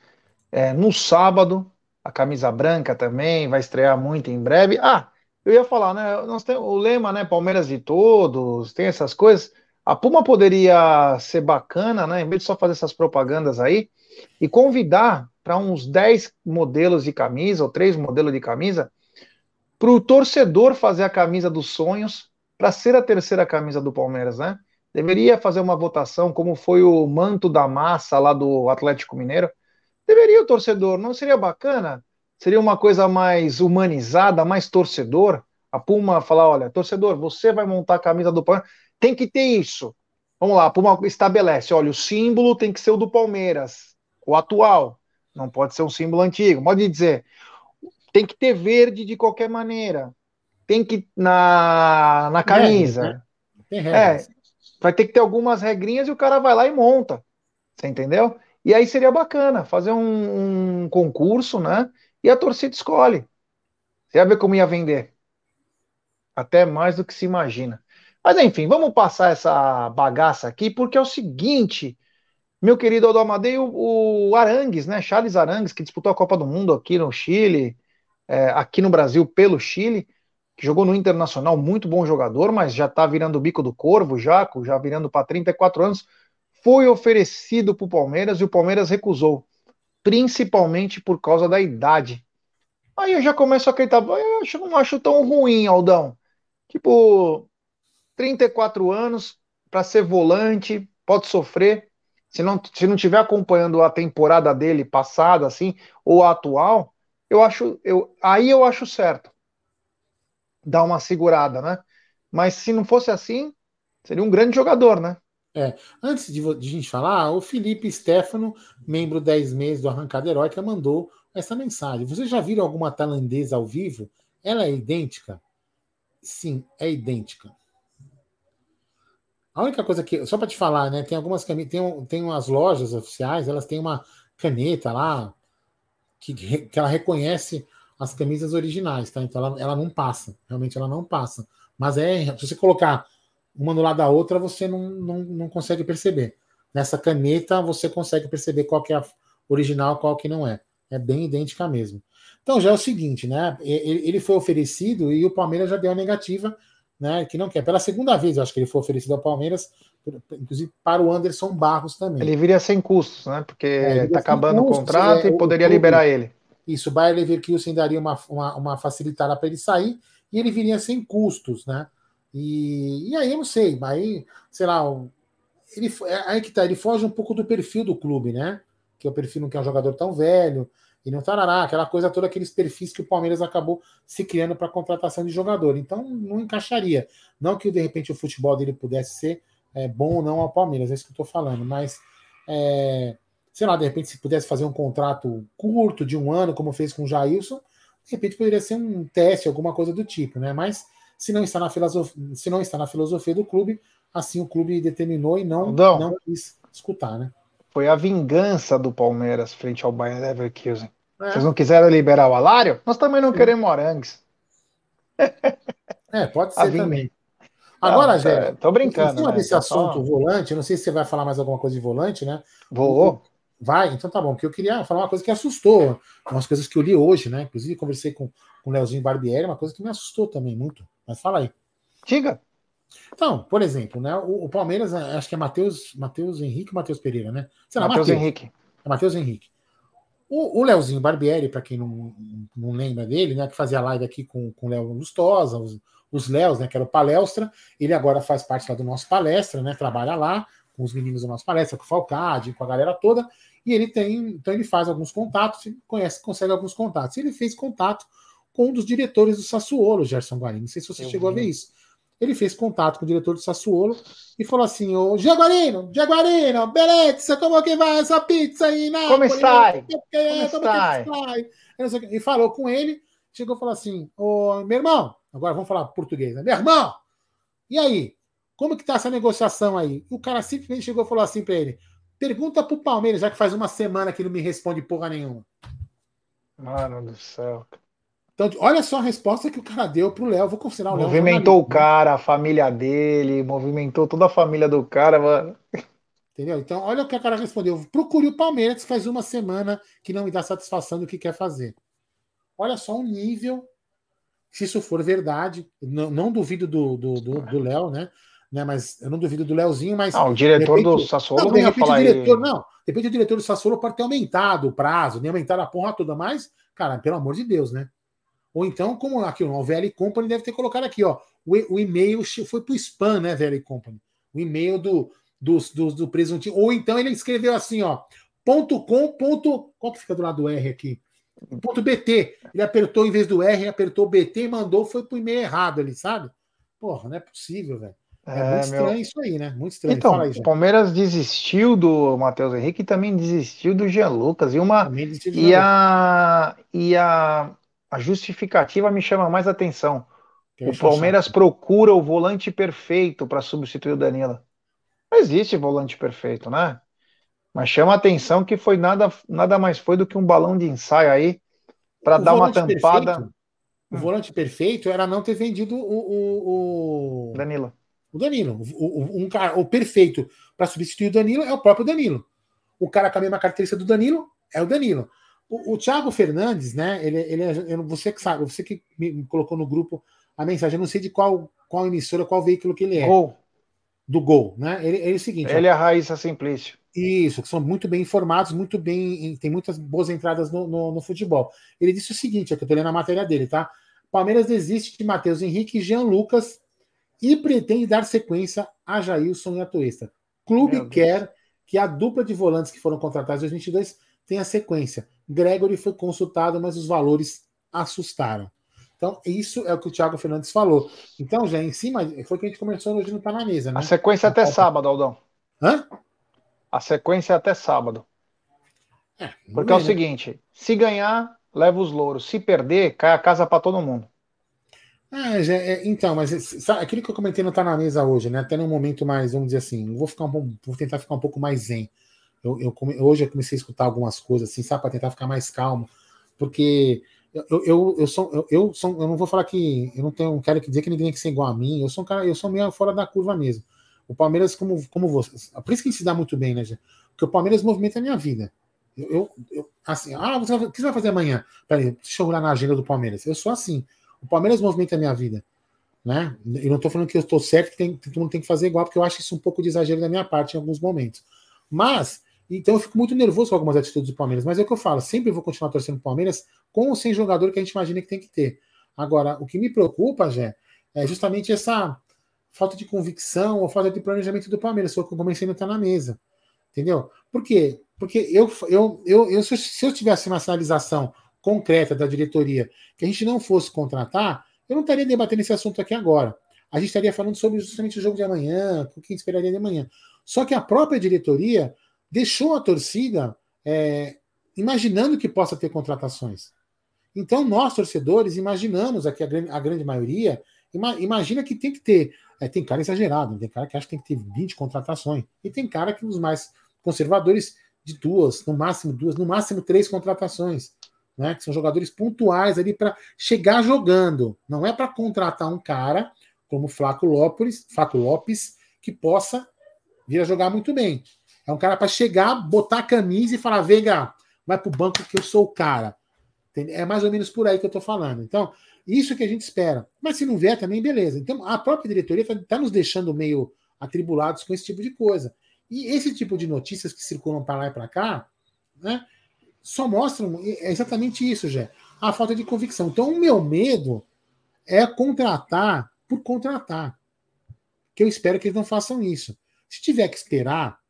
é, no sábado. A camisa branca também vai estrear muito em breve. Ah, eu ia falar, né? Nós temos o lema, né? Palmeiras de todos, tem essas coisas. A Puma poderia ser bacana, né? Em vez de só fazer essas propagandas aí, e convidar para uns 10 modelos de camisa, ou três modelos de camisa, para o torcedor fazer a camisa dos sonhos para ser a terceira camisa do Palmeiras, né? Deveria fazer uma votação, como foi o manto da massa lá do Atlético Mineiro. Deveria o torcedor, não seria bacana? Seria uma coisa mais humanizada, mais torcedor? A Puma falar: olha, torcedor, você vai montar a camisa do Palmeiras, tem que ter isso. Vamos lá, a Puma estabelece: olha, o símbolo tem que ser o do Palmeiras, o atual, não pode ser um símbolo antigo. Pode dizer, tem que ter verde de qualquer maneira, tem que na, na camisa. né? É, regras. vai ter que ter algumas regrinhas e o cara vai lá e monta. Você entendeu? E aí seria bacana fazer um, um concurso, né? E a torcida escolhe. Você ia ver como ia vender. Até mais do que se imagina. Mas enfim, vamos passar essa bagaça aqui, porque é o seguinte, meu querido Aldo Amadei, o, o Arangues, né? Charles Arangues, que disputou a Copa do Mundo aqui no Chile, é, aqui no Brasil pelo Chile, que jogou no Internacional, muito bom jogador, mas já tá virando o bico do corvo, já, já virando para 34 anos, foi oferecido para o Palmeiras e o Palmeiras recusou, principalmente por causa da idade. Aí eu já começo a acreditar, eu acho, não acho tão ruim, Aldão. Tipo, 34 anos para ser volante, pode sofrer. Se não, se não tiver acompanhando a temporada dele passada, assim, ou a atual, eu acho, eu, aí eu acho certo. Dar uma segurada, né? Mas se não fosse assim, seria um grande jogador, né? Antes de, de a gente falar, o Felipe Stefano, membro 10 meses do Arrancada Heróica, mandou essa mensagem. Vocês já viram alguma tailandesa ao vivo? Ela é idêntica? Sim, é idêntica. A única coisa que, só para te falar, né? Tem algumas tem, tem umas lojas oficiais, elas têm uma caneta lá que, que ela reconhece as camisas originais, tá? Então ela, ela não passa, realmente ela não passa. Mas é, se você colocar uma do lado da outra, você não, não, não consegue perceber. Nessa caneta, você consegue perceber qual que é a original, qual que não é. É bem idêntica mesmo. Então já é o seguinte, né? Ele foi oferecido e o Palmeiras já deu a negativa, né? Que não quer. Pela segunda vez, eu acho que ele foi oferecido ao Palmeiras, inclusive para o Anderson Barros também. Ele viria sem custos, né? Porque está é, acabando custos, o contrato é, e poderia liberar ele. Isso, o Bayer Leverkusen daria uma, uma, uma facilitada para ele sair e ele viria sem custos, né? E, e aí eu não sei, aí, sei lá, ele, é, aí que tá, ele foge um pouco do perfil do clube, né? Que o perfil não quer um jogador tão velho, e não tarará, aquela coisa toda, aqueles perfis que o Palmeiras acabou se criando para contratação de jogador. Então não encaixaria. Não que de repente o futebol dele pudesse ser é, bom ou não ao Palmeiras, é isso que eu estou falando, mas é, sei lá, de repente, se pudesse fazer um contrato curto de um ano, como fez com o Jailson, de repente poderia ser um teste, alguma coisa do tipo, né? Mas se não está na filosofia, se não está na filosofia do clube, assim o clube determinou e não, não. não quis escutar, né? Foi a vingança do Palmeiras frente ao Bayern Leverkusen. É. Vocês não quiseram liberar o Alário? Nós também não Sim. queremos Arangues. É, pode ser também. Agora, Jé, tô brincando. Em cima né? desse assunto só... volante, não sei se você vai falar mais alguma coisa de volante, né? Vou. Vai, então tá bom, porque eu queria falar uma coisa que assustou, umas coisas que eu li hoje, né? Inclusive, conversei com, com o Leozinho Barbieri, uma coisa que me assustou também muito. Mas fala aí. Diga. Então, por exemplo, né? O, o Palmeiras, é, acho que é Matheus Mateus Henrique Matheus Pereira, né? Matheus Henrique. É Matheus Henrique. O, o Leozinho Barbieri, para quem não, não lembra dele, né? Que fazia live aqui com, com o Léo Lustosa, os, os Léos, né? Que era o Palestra. Ele agora faz parte lá do nosso palestra, né? Trabalha lá com os meninos do nosso palestra, com o Falcade, com a galera toda. E ele tem, então ele faz alguns contatos, conhece, consegue alguns contatos. Ele fez contato com um dos diretores do Sassuolo, Gerson Guarini. Não sei se você Eu chegou vi. a ver isso. Ele fez contato com o diretor do Sassuolo e falou assim: Ô Jaguarino, Jaguarino, beleza, como que vai essa pizza aí? na Como está? Como está? E falou com ele, chegou e falou assim: Ô meu irmão, agora vamos falar português, né? Meu irmão, e aí? Como que tá essa negociação aí? O cara simplesmente chegou e falou assim para ele: Pergunta pro Palmeiras, já que faz uma semana que não me responde porra nenhuma. Mano do céu. Então, olha só a resposta que o cara deu pro Léo. Vou considerar o Léo. Movimentou o cara, a família dele, movimentou toda a família do cara, mano. Entendeu? Então, olha o que o cara respondeu. Procure o Palmeiras, faz uma semana que não me dá satisfação do que quer fazer. Olha só o nível, se isso for verdade. Não, não duvido do Léo, do, do, do né? Né? Mas eu não duvido do Leozinho, mas. Ah, o diretor repente, do Sassuolo não, de repente falar diretor, aí... Não, de repente o diretor do Sassuolo pode ter aumentado o prazo, nem aumentado a porra toda, mas, cara, pelo amor de Deus, né? Ou então, como aqui, o VL Company deve ter colocado aqui, ó. O, o e-mail foi pro spam, né, VL Company? O e-mail do, do, do, do presuntinho. Ou então ele escreveu assim, ó. Ponto .com, ponto, qual que fica do lado do R aqui? Ponto BT. Ele apertou em vez do R, apertou BT e mandou, foi pro e-mail errado ali, sabe? Porra, não é possível, velho. É, é muito estranho meu... isso aí, né? Muito estranho. Então, aí, o Palmeiras desistiu do Matheus Henrique e também desistiu do Jean Lucas. E, uma... e, a... e a... a justificativa me chama mais atenção. o Palmeiras achar. procura o volante perfeito para substituir o Danilo. Não existe volante perfeito, né? Mas chama a atenção que foi nada, nada mais foi do que um balão de ensaio aí para dar uma tampada. Perfeito, o volante perfeito era não ter vendido o, o, o... Danilo. O Danilo. O, o, um cara, o perfeito para substituir o Danilo é o próprio Danilo. O cara com a mesma característica do Danilo é o Danilo. O, o Thiago Fernandes, né? Ele, ele é, você que sabe, você que me colocou no grupo a mensagem, eu não sei de qual, qual emissora, qual veículo que ele é. Gol. Do Gol, né? Ele, ele é o seguinte. Ele ó, é a Raíssa Simplício. Isso, que são muito bem informados, muito bem. tem muitas boas entradas no, no, no futebol. Ele disse o seguinte, é que eu tô lendo a matéria dele, tá? Palmeiras desiste de Matheus Henrique e Jean Lucas e pretende dar sequência a Jailson e a Tuesta. Clube quer que a dupla de volantes que foram contratados em 2022 tenha sequência. Gregory foi consultado, mas os valores assustaram. Então, isso é o que o Thiago Fernandes falou. Então, já em cima, foi o que a gente começou hoje no Tá na Mesa, né? A sequência é até sábado, Aldão. Hã? A sequência é até sábado. É, Porque é o né? seguinte: se ganhar, leva os louros. Se perder, cai a casa para todo mundo. Ah, já, é, então, mas sabe, aquilo que eu comentei não tá na mesa hoje, né? Até num momento mais, vamos dizer assim, vou ficar um, vou tentar ficar um pouco mais zen. Eu, eu, hoje eu comecei a escutar algumas coisas assim, sabe, para tentar ficar mais calmo, porque eu, eu, eu, sou, eu, eu, sou, eu não vou falar que eu não tenho, quero dizer que ninguém tem que ser igual a mim. Eu sou um cara, eu sou meio fora da curva mesmo. O Palmeiras, como, como você, por isso que se dá muito bem, né? Porque o Palmeiras movimenta a minha vida. Eu, eu, eu assim, ah, você o que você vai fazer amanhã? Peraí, deixa eu olhar na agenda do Palmeiras. Eu sou assim. O Palmeiras movimenta a minha vida. Né? Eu não estou falando que eu estou certo, que, tem, todo mundo tem que fazer igual, porque eu acho isso um pouco de exagero da minha parte em alguns momentos. Mas então eu fico muito nervoso com algumas atitudes do Palmeiras, mas é o que eu falo, sempre vou continuar torcendo o Palmeiras com ou sem jogador que a gente imagina que tem que ter. Agora, o que me preocupa, Jé, é justamente essa falta de convicção ou falta de planejamento do Palmeiras, foi o que eu comecei a estar na mesa. Entendeu? Por quê? Porque eu, eu, eu, eu se eu tivesse uma sinalização concreta da diretoria que a gente não fosse contratar, eu não estaria debatendo esse assunto aqui agora. A gente estaria falando sobre justamente o jogo de amanhã, o que esperaria de amanhã. Só que a própria diretoria deixou a torcida é, imaginando que possa ter contratações. Então, nós, torcedores, imaginamos aqui, a grande, a grande maioria, ima, imagina que tem que ter. É, tem cara exagerado, tem cara que acha que tem que ter 20 contratações, e tem cara que os mais conservadores de duas, no máximo duas, no máximo três contratações. Né, que são jogadores pontuais ali para chegar jogando. Não é para contratar um cara como Flaco Lopes, Flaco Lopes, que possa vir a jogar muito bem. É um cara para chegar, botar a camisa e falar: Veiga, vai para o banco que eu sou o cara. É mais ou menos por aí que eu estou falando. Então, isso que a gente espera. Mas se não vier também, beleza. Então, a própria diretoria está tá nos deixando meio atribulados com esse tipo de coisa. E esse tipo de notícias que circulam para lá e para cá, né, só mostram é exatamente isso, já a falta de convicção. Então, o meu medo é contratar por contratar. Que eu espero que eles não façam isso. Se tiver que esperar,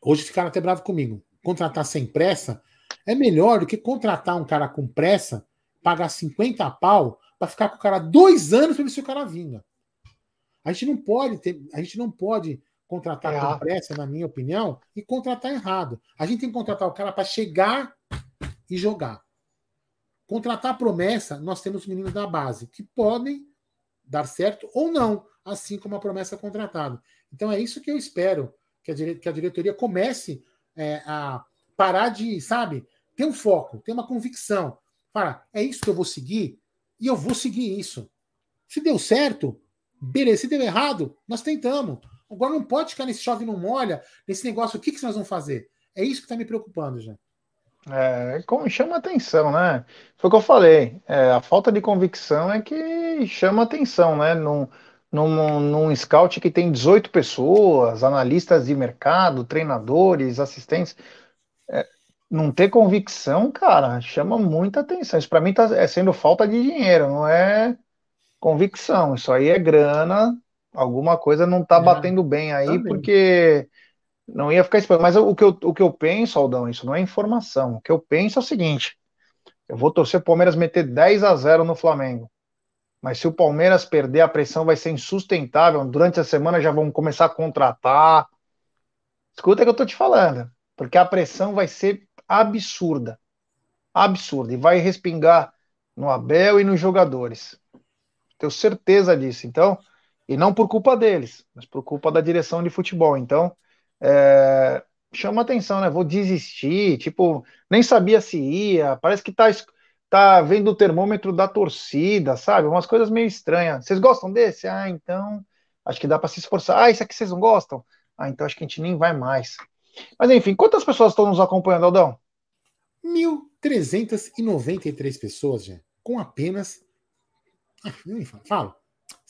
Hoje ficaram até bravos comigo. Contratar sem pressa é melhor do que contratar um cara com pressa, pagar 50 pau para ficar com o cara dois anos para ver se o cara vinga. A gente não pode ter, a gente não pode contratar é. com pressa, na minha opinião, e contratar errado. A gente tem que contratar o cara para chegar e jogar. Contratar promessa, nós temos meninos da base que podem dar certo ou não, assim como a promessa contratada. Então é isso que eu espero que a, dire, que a diretoria comece é, a parar de, sabe, ter um foco, ter uma convicção. Fala, é isso que eu vou seguir e eu vou seguir isso. Se deu certo, beleza. Se deu errado, nós tentamos. Agora não pode ficar nesse chove não molha, nesse negócio, o que, que nós vamos fazer? É isso que está me preocupando já. É, como chama atenção, né? Foi o que eu falei. É, a falta de convicção é que chama atenção, né? Não, num, num scout que tem 18 pessoas, analistas de mercado, treinadores, assistentes, é, não ter convicção, cara, chama muita atenção. Isso para mim tá é sendo falta de dinheiro, não é convicção. Isso aí é grana, alguma coisa não tá é, batendo bem aí, também. porque não ia ficar esperando. Mas o que, eu, o que eu penso, Aldão, isso não é informação. O que eu penso é o seguinte: eu vou torcer o Palmeiras meter 10 a 0 no Flamengo. Mas se o Palmeiras perder, a pressão vai ser insustentável. Durante a semana já vão começar a contratar. Escuta o que eu tô te falando. Porque a pressão vai ser absurda. Absurda. E vai respingar no Abel e nos jogadores. Tenho certeza disso. Então, e não por culpa deles, mas por culpa da direção de futebol. Então, é, chama atenção, né? Vou desistir. Tipo, nem sabia se ia. Parece que tá tá vendo o termômetro da torcida, sabe? Umas coisas meio estranhas. Vocês gostam desse? Ah, então acho que dá para se esforçar. Ah, isso aqui vocês não gostam? Ah, então acho que a gente nem vai mais. Mas enfim, quantas pessoas estão nos acompanhando, Aldão? 1.393 pessoas, já, com apenas. Ah, nem falo.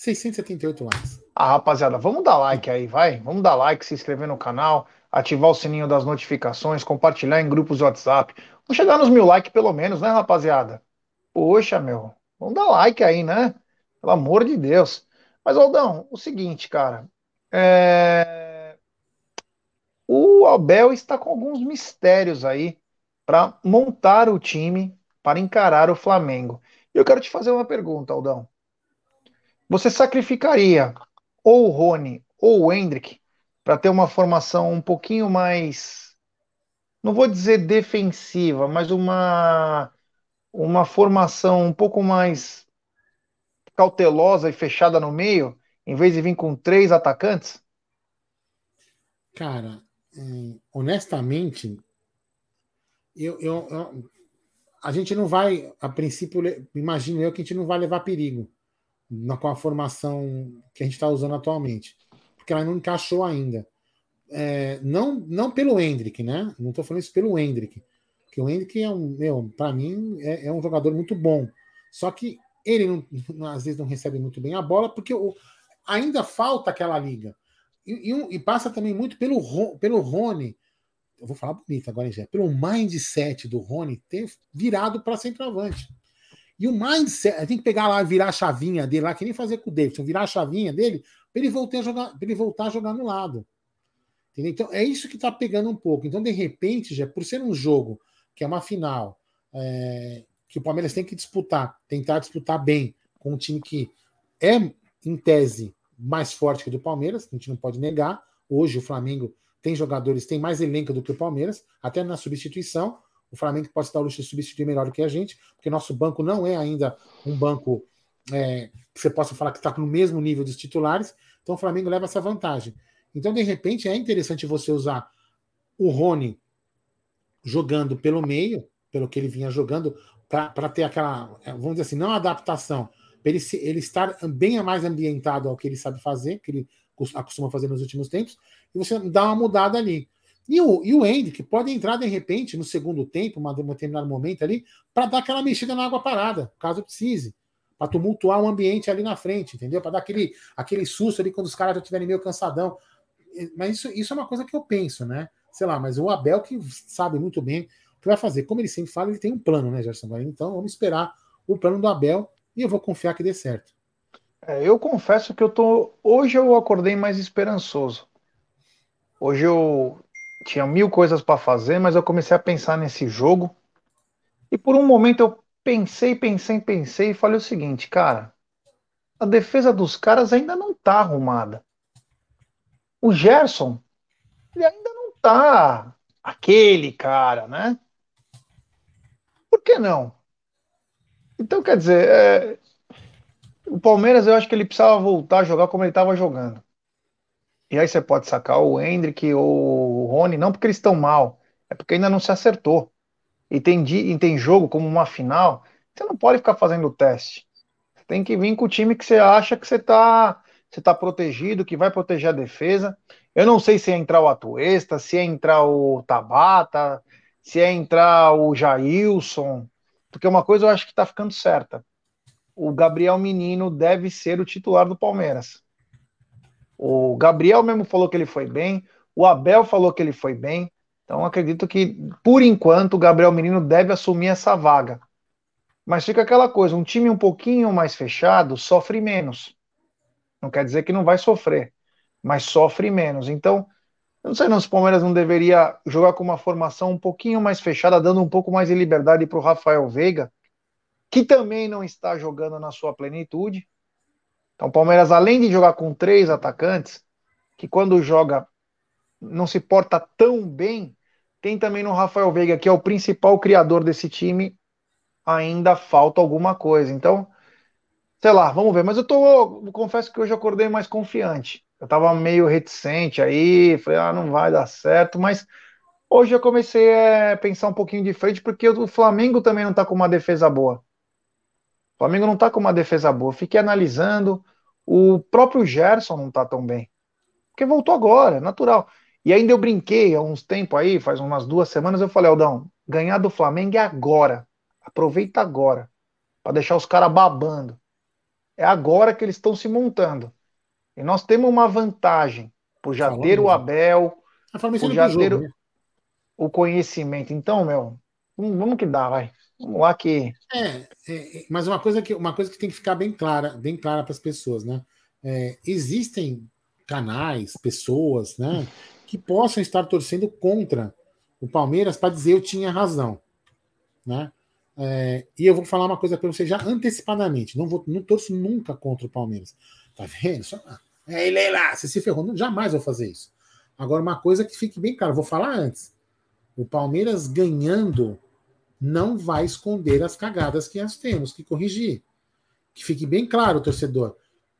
678 likes. Ah, rapaziada, vamos dar like aí, vai. Vamos dar like, se inscrever no canal, ativar o sininho das notificações, compartilhar em grupos de WhatsApp. Vamos chegar nos mil likes pelo menos, né, rapaziada? Poxa, meu, vamos dar like aí, né? Pelo amor de Deus. Mas, Aldão, o seguinte, cara. É... O Abel está com alguns mistérios aí para montar o time para encarar o Flamengo. E eu quero te fazer uma pergunta, Aldão. Você sacrificaria ou o Rony ou o Hendrick para ter uma formação um pouquinho mais não vou dizer defensiva, mas uma, uma formação um pouco mais cautelosa e fechada no meio, em vez de vir com três atacantes? Cara, é, honestamente, eu, eu, eu, a gente não vai, a princípio, imagino eu que a gente não vai levar perigo na, com a formação que a gente está usando atualmente, porque ela não encaixou ainda. É, não, não pelo Hendrick, né? Não estou falando isso pelo Hendrick, porque o Hendrick é um, meu, para mim é, é, um jogador muito bom. Só que ele não, às vezes não recebe muito bem a bola, porque o, ainda falta aquela liga. E, e, e, passa também muito pelo, pelo Rony. Eu vou falar bonito agora, já, pelo mindset do Rony ter virado para centroavante. E o mindset, tem que pegar lá, virar a chavinha dele lá, que nem fazer com o Davidson, virar a chavinha dele para ele voltar a jogar, ele voltar a jogar no lado. Entendeu? Então é isso que está pegando um pouco. Então, de repente, já por ser um jogo que é uma final, é, que o Palmeiras tem que disputar, tentar disputar bem com um time que é, em tese, mais forte que o do Palmeiras, a gente não pode negar. Hoje o Flamengo tem jogadores, tem mais elenco do que o Palmeiras, até na substituição. O Flamengo pode estar o luxo de substituir melhor do que a gente, porque nosso banco não é ainda um banco é, que você possa falar que está no mesmo nível dos titulares. Então o Flamengo leva essa vantagem. Então, de repente, é interessante você usar o Rony jogando pelo meio, pelo que ele vinha jogando, para ter aquela, vamos dizer assim, não adaptação, para ele, ele estar bem mais ambientado ao que ele sabe fazer, que ele acostuma fazer nos últimos tempos, e você dá uma mudada ali. E o, e o Andy, pode entrar de repente no segundo tempo, uma, um determinado momento ali, para dar aquela mexida na água parada, caso precise. Para tumultuar o ambiente ali na frente, entendeu? Para dar aquele, aquele susto ali quando os caras já estiverem meio cansadão. Mas isso, isso é uma coisa que eu penso, né? Sei lá, mas o Abel que sabe muito bem o que vai fazer. Como ele sempre fala, ele tem um plano, né, Gerson? Então vamos esperar o plano do Abel e eu vou confiar que dê certo. É, eu confesso que eu tô. Hoje eu acordei mais esperançoso. Hoje eu tinha mil coisas para fazer, mas eu comecei a pensar nesse jogo. E por um momento eu pensei, pensei, pensei e falei o seguinte, cara, a defesa dos caras ainda não tá arrumada. O Gerson, ele ainda não tá aquele cara, né? Por que não? Então, quer dizer, é... o Palmeiras eu acho que ele precisava voltar a jogar como ele estava jogando. E aí você pode sacar o Hendrick ou o Rony, não porque eles estão mal, é porque ainda não se acertou. E tem, e tem jogo como uma final, você não pode ficar fazendo o teste. Você tem que vir com o time que você acha que você está você tá protegido, que vai proteger a defesa. Eu não sei se é entrar o Atuesta, se é entrar o Tabata, se é entrar o Jailson, porque uma coisa eu acho que está ficando certa. O Gabriel Menino deve ser o titular do Palmeiras. O Gabriel mesmo falou que ele foi bem, o Abel falou que ele foi bem. Então acredito que, por enquanto, o Gabriel Menino deve assumir essa vaga. Mas fica aquela coisa: um time um pouquinho mais fechado sofre menos. Não quer dizer que não vai sofrer, mas sofre menos. Então, eu não sei não, se o Palmeiras não deveria jogar com uma formação um pouquinho mais fechada, dando um pouco mais de liberdade para o Rafael Veiga, que também não está jogando na sua plenitude. Então, o Palmeiras, além de jogar com três atacantes, que quando joga não se porta tão bem, tem também no Rafael Veiga, que é o principal criador desse time, ainda falta alguma coisa. Então, sei lá, vamos ver. Mas eu tô, eu confesso que hoje eu acordei mais confiante. Eu tava meio reticente aí, falei, ah, não vai dar certo, mas hoje eu comecei a pensar um pouquinho de frente, porque o Flamengo também não tá com uma defesa boa. O Flamengo não tá com uma defesa boa. Fiquei analisando, o próprio Gerson não tá tão bem. Porque voltou agora, é natural. E ainda eu brinquei há uns tempos aí, faz umas duas semanas, eu falei, Aldão, ganhar do Flamengo é agora. Aproveita agora. para deixar os caras babando. É agora que eles estão se montando. E nós temos uma vantagem por já Falando ter o Abel, por já ter jogo, né? o conhecimento. Então, meu, vamos que dá, vai. Vamos lá que. É, é, é, mas uma coisa que uma coisa que tem que ficar bem clara, bem clara para as pessoas, né? É, existem canais, pessoas, né, que possam estar torcendo contra o Palmeiras para dizer eu tinha razão, né? É, e eu vou falar uma coisa para você já antecipadamente. Não vou, não torço nunca contra o Palmeiras. Tá vendo? Só, é, ele lá, você se ferrou. Não, jamais vou fazer isso. Agora, uma coisa que fique bem claro, vou falar antes. O Palmeiras ganhando não vai esconder as cagadas que nós temos que corrigir que fique bem claro, torcedor.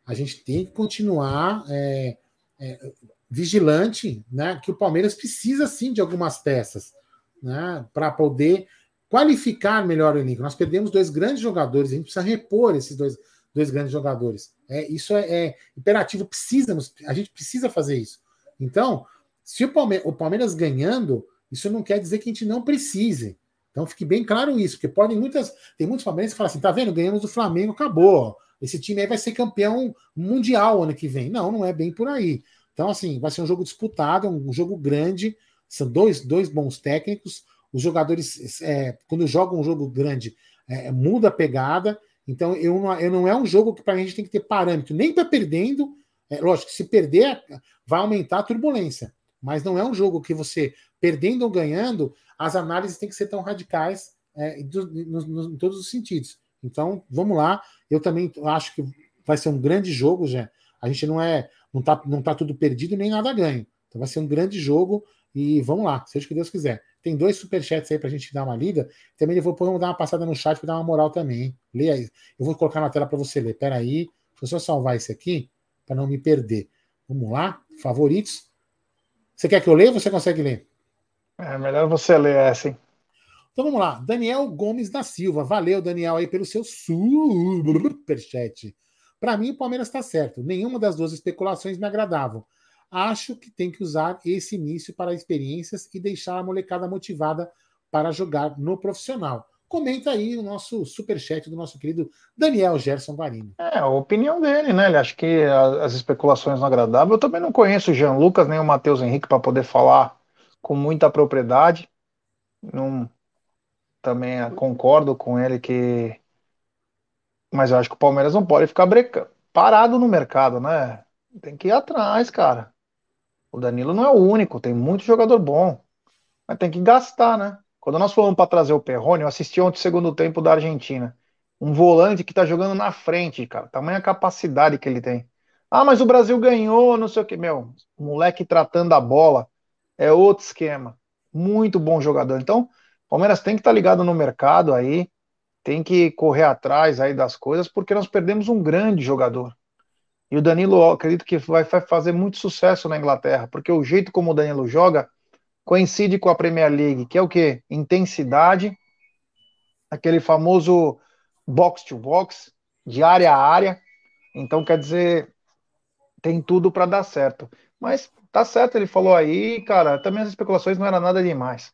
A gente tem que continuar é, é, vigilante, né? Que o Palmeiras precisa sim de algumas peças, né? Para poder qualificar melhor o elenco. Nós perdemos dois grandes jogadores, a gente precisa repor esses dois, dois grandes jogadores. É, isso é, é imperativo, precisamos, a gente precisa fazer isso. Então, se o Palmeiras, o Palmeiras ganhando, isso não quer dizer que a gente não precise. Então fique bem claro isso, porque podem muitas. Tem muitos palmeirenses que falam assim: tá vendo? Ganhamos do Flamengo, acabou. Esse time aí vai ser campeão mundial ano que vem. Não, não é bem por aí. Então, assim, vai ser um jogo disputado, um jogo grande. São dois, dois bons técnicos. Os jogadores, é, quando jogam um jogo grande, é, muda a pegada. Então, eu não, eu não é um jogo que para a gente tem que ter parâmetro, nem para perdendo. É, lógico, se perder, vai aumentar a turbulência. Mas não é um jogo que você, perdendo ou ganhando, as análises têm que ser tão radicais é, do, no, no, em todos os sentidos. Então, vamos lá. Eu também acho que vai ser um grande jogo, já. A gente não é, não tá, não tá tudo perdido nem nada ganho. Então vai ser um grande jogo e vamos lá, seja o que Deus quiser. Tem dois superchats aí pra gente dar uma lida. Também eu vou dar uma passada no chat para dar uma moral também. Hein? Leia aí. Eu vou colocar na tela para você ler. Pera aí. Deixa eu só salvar esse aqui para não me perder. Vamos lá. Favoritos. Você quer que eu leia ou você consegue ler? É melhor você ler essa, hein? Então vamos lá. Daniel Gomes da Silva. Valeu, Daniel, aí pelo seu superchat. Para mim, o Palmeiras está certo. Nenhuma das duas especulações me agradavam. Acho que tem que usar esse início para experiências e deixar a molecada motivada para jogar no profissional. Comenta aí o nosso superchat do nosso querido Daniel Gerson Varini. É, a opinião dele, né? Ele acha que as especulações não agradavam. Eu também não conheço o Jean Lucas nem o Matheus Henrique para poder falar com muita propriedade. Não, também concordo com ele que. Mas eu acho que o Palmeiras não pode ficar breca... parado no mercado, né? Tem que ir atrás, cara. O Danilo não é o único, tem muito jogador bom. Mas tem que gastar, né? Quando nós fomos para trazer o Perrone, eu assisti ontem o segundo tempo da Argentina. Um volante que tá jogando na frente, cara. Tamanha capacidade que ele tem. Ah, mas o Brasil ganhou, não sei o que. Meu, moleque tratando a bola é outro esquema. Muito bom jogador. Então, Palmeiras tem que estar tá ligado no mercado aí, tem que correr atrás aí das coisas, porque nós perdemos um grande jogador. E o Danilo, acredito que vai fazer muito sucesso na Inglaterra, porque o jeito como o Danilo joga coincide com a Premier League, que é o quê? Intensidade, aquele famoso box to box, de área a área. Então, quer dizer, tem tudo para dar certo. Mas tá certo, ele falou aí, cara, também as especulações não era nada demais.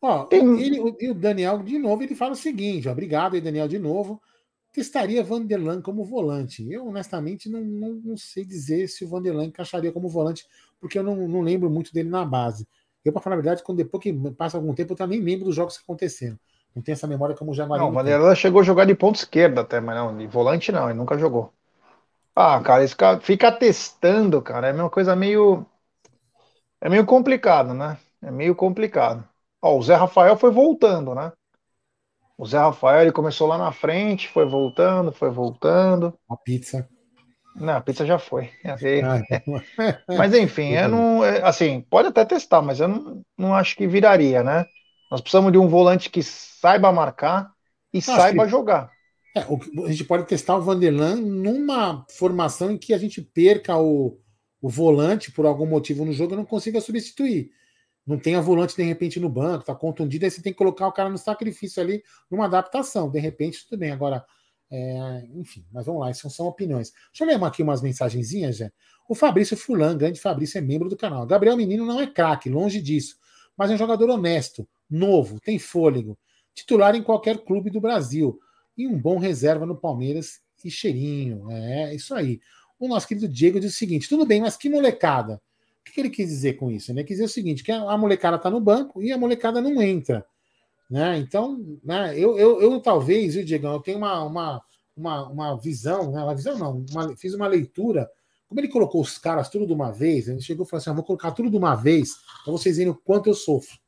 Ó, Tem... ele, e o Daniel, de novo, ele fala o seguinte: ó, obrigado aí, Daniel, de novo. Testaria Vanderlan como volante. Eu, honestamente, não, não, não, sei dizer se o Vanderlan encaixaria como volante, porque eu não, não lembro muito dele na base. Eu, para falar a verdade, quando depois que passa algum tempo, eu também lembro dos jogos que aconteceram. Não tenho essa memória como já Não, o Vanderlan chegou a jogar de ponta esquerda até, mas não, de volante não, ele nunca jogou. Ah, cara, esse cara fica testando, cara, é uma coisa meio. É meio complicado, né? É meio complicado. Ó, o Zé Rafael foi voltando, né? O Zé Rafael ele começou lá na frente, foi voltando, foi voltando. A pizza. Não, a pizza já foi. mas enfim, eu não, é, assim, pode até testar, mas eu não, não acho que viraria, né? Nós precisamos de um volante que saiba marcar e saiba jogar. É, a gente pode testar o Vanderlan numa formação em que a gente perca o, o volante por algum motivo no jogo e não consiga substituir não tem a volante de repente no banco, tá contundido, aí você tem que colocar o cara no sacrifício ali, numa adaptação. De repente, tudo bem. Agora, é, enfim, mas vamos lá, isso são opiniões. Deixa eu ler aqui umas mensagenzinhas, já. O Fabrício Fulan, grande Fabrício, é membro do canal. Gabriel Menino não é craque, longe disso, mas é um jogador honesto, novo, tem fôlego, titular em qualquer clube do Brasil e um bom reserva no Palmeiras e cheirinho. É isso aí. O nosso querido Diego diz o seguinte: tudo bem, mas que molecada. O que, ele quis dizer com isso? Ele quis dizer o seguinte: que a, molecada está no banco e a molecada não entra. Né? Então, né, eu, eu, eu talvez, viu, Diego, eu tenho uma, uma, uma, uma visão, né, uma visão não, uma, fiz uma leitura. Como ele colocou os caras tudo de uma vez, ele chegou e falou assim: vou colocar tudo de uma vez para vocês verem o quanto eu sofro.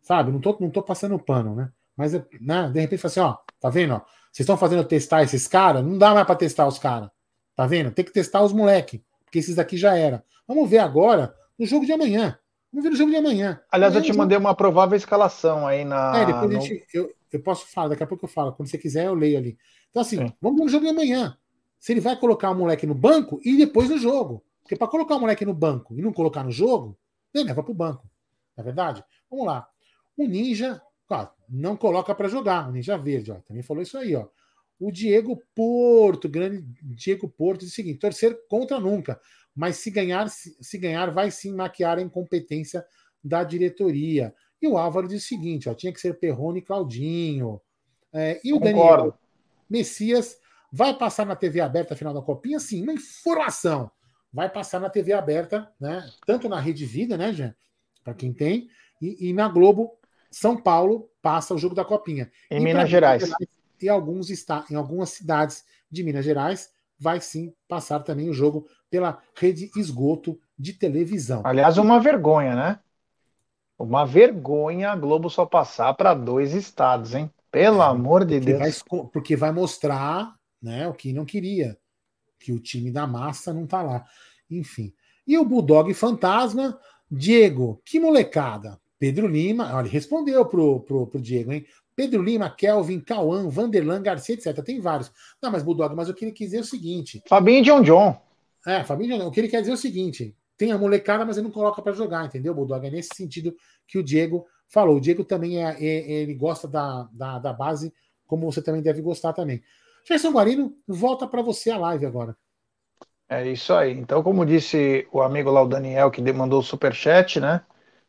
Sabe? Não tô, não tô passando pano, né? Mas, né, de repente, fala assim: ó, tá vendo? Ó, vocês estão fazendo testar esses caras? Não dá mais para testar os caras. Tá vendo? Tem que testar os moleques, porque esses daqui já era. Vamos ver agora no jogo de amanhã. Vamos ver o jogo de amanhã. Aliás, amanhã eu te mandei uma provável escalação aí na. É, depois no... a gente, eu, eu posso falar, daqui a pouco eu falo. Quando você quiser, eu leio ali. Então, assim, Sim. vamos ver o jogo de amanhã. Se ele vai colocar o moleque no banco e depois no jogo. Porque para colocar o moleque no banco e não colocar no jogo, ele leva para o banco. Não é verdade? Vamos lá. O Ninja, ó, não coloca para jogar. O Ninja Verde, ó, também falou isso aí, ó. O Diego Porto, grande Diego Porto, diz o seguinte: torcer contra nunca, mas se ganhar, se, ganhar, vai sim maquiar a incompetência da diretoria. E o Álvaro diz o seguinte: ó, tinha que ser Perrone e Claudinho. É, e o Concordo. Daniel Messias vai passar na TV aberta a final da Copinha? Sim, uma informação. Vai passar na TV aberta, né? Tanto na Rede Vida, né, Jean? Para quem tem, e, e, na Globo, São Paulo passa o jogo da Copinha. Em e Minas Gerais. E alguns está, em algumas cidades de Minas Gerais, vai sim passar também o jogo pela rede esgoto de televisão. Aliás, uma vergonha, né? Uma vergonha a Globo só passar para dois estados, hein? Pelo é, amor de Deus. Vai, porque vai mostrar né, o que não queria, que o time da massa não tá lá. Enfim. E o Bulldog Fantasma, Diego, que molecada. Pedro Lima, olha, respondeu pro, pro, pro Diego, hein? Pedro Lima, Kelvin, Cauã, Vanderlan, Garcia, etc. Tem vários. Não, mas Bulldog, mas o que ele quis dizer é o seguinte. Fabinho John John. É, Fabinho John O que ele quer dizer é o seguinte: tem a molecada, mas ele não coloca para jogar, entendeu, Bulldog? É nesse sentido que o Diego falou. O Diego também é, é ele gosta da, da, da, base, como você também deve gostar também. Gerson Guarino, volta para você a live agora. É isso aí. Então, como disse o amigo lá, o Daniel, que demandou o superchat, né?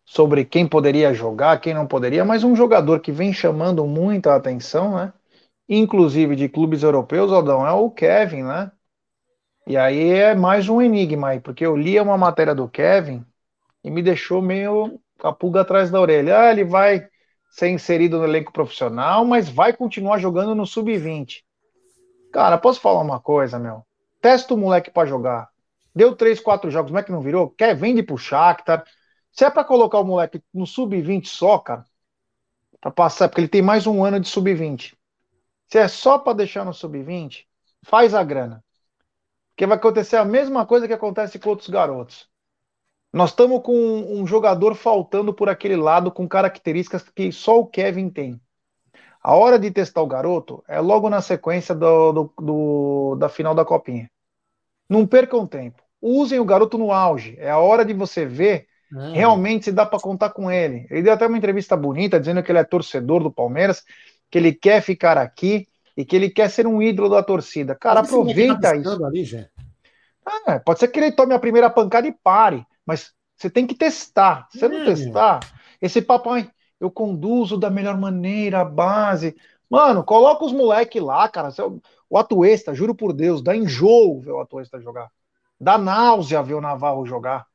Sobre quem poderia jogar, quem não poderia, mas um jogador que vem chamando muita atenção, né? Inclusive de clubes europeus, Aldão, é o Kevin, né? E aí é mais um enigma aí, porque eu li uma matéria do Kevin e me deixou meio com a pulga atrás da orelha. Ah, ele vai ser inserido no elenco profissional, mas vai continuar jogando no sub-20. Cara, posso falar uma coisa, meu? Testa o moleque para jogar. Deu três, quatro jogos, como é que não virou? Quer, vende pro Shakhtar. Se é para colocar o moleque no sub-20 só, cara, para passar, porque ele tem mais um ano de sub-20. Se é só para deixar no sub-20, faz a grana. Porque vai acontecer a mesma coisa que acontece com outros garotos. Nós estamos com um jogador faltando por aquele lado com características que só o Kevin tem. A hora de testar o garoto é logo na sequência do, do, do, da final da Copinha. Não percam tempo. Usem o garoto no auge. É a hora de você ver é. realmente se dá para contar com ele. Ele deu até uma entrevista bonita dizendo que ele é torcedor do Palmeiras, que ele quer ficar aqui e que ele quer ser um ídolo da torcida. Cara, tá aproveita isso. Ali, ah, pode ser que ele tome a primeira pancada e pare, mas você tem que testar. Se você não testar, esse papai, eu conduzo da melhor maneira a base. Mano, coloca os moleques lá, cara. O Atuesta, juro por Deus, dá enjoo ver o Atuesta jogar. Dá náusea ver o Navarro jogar.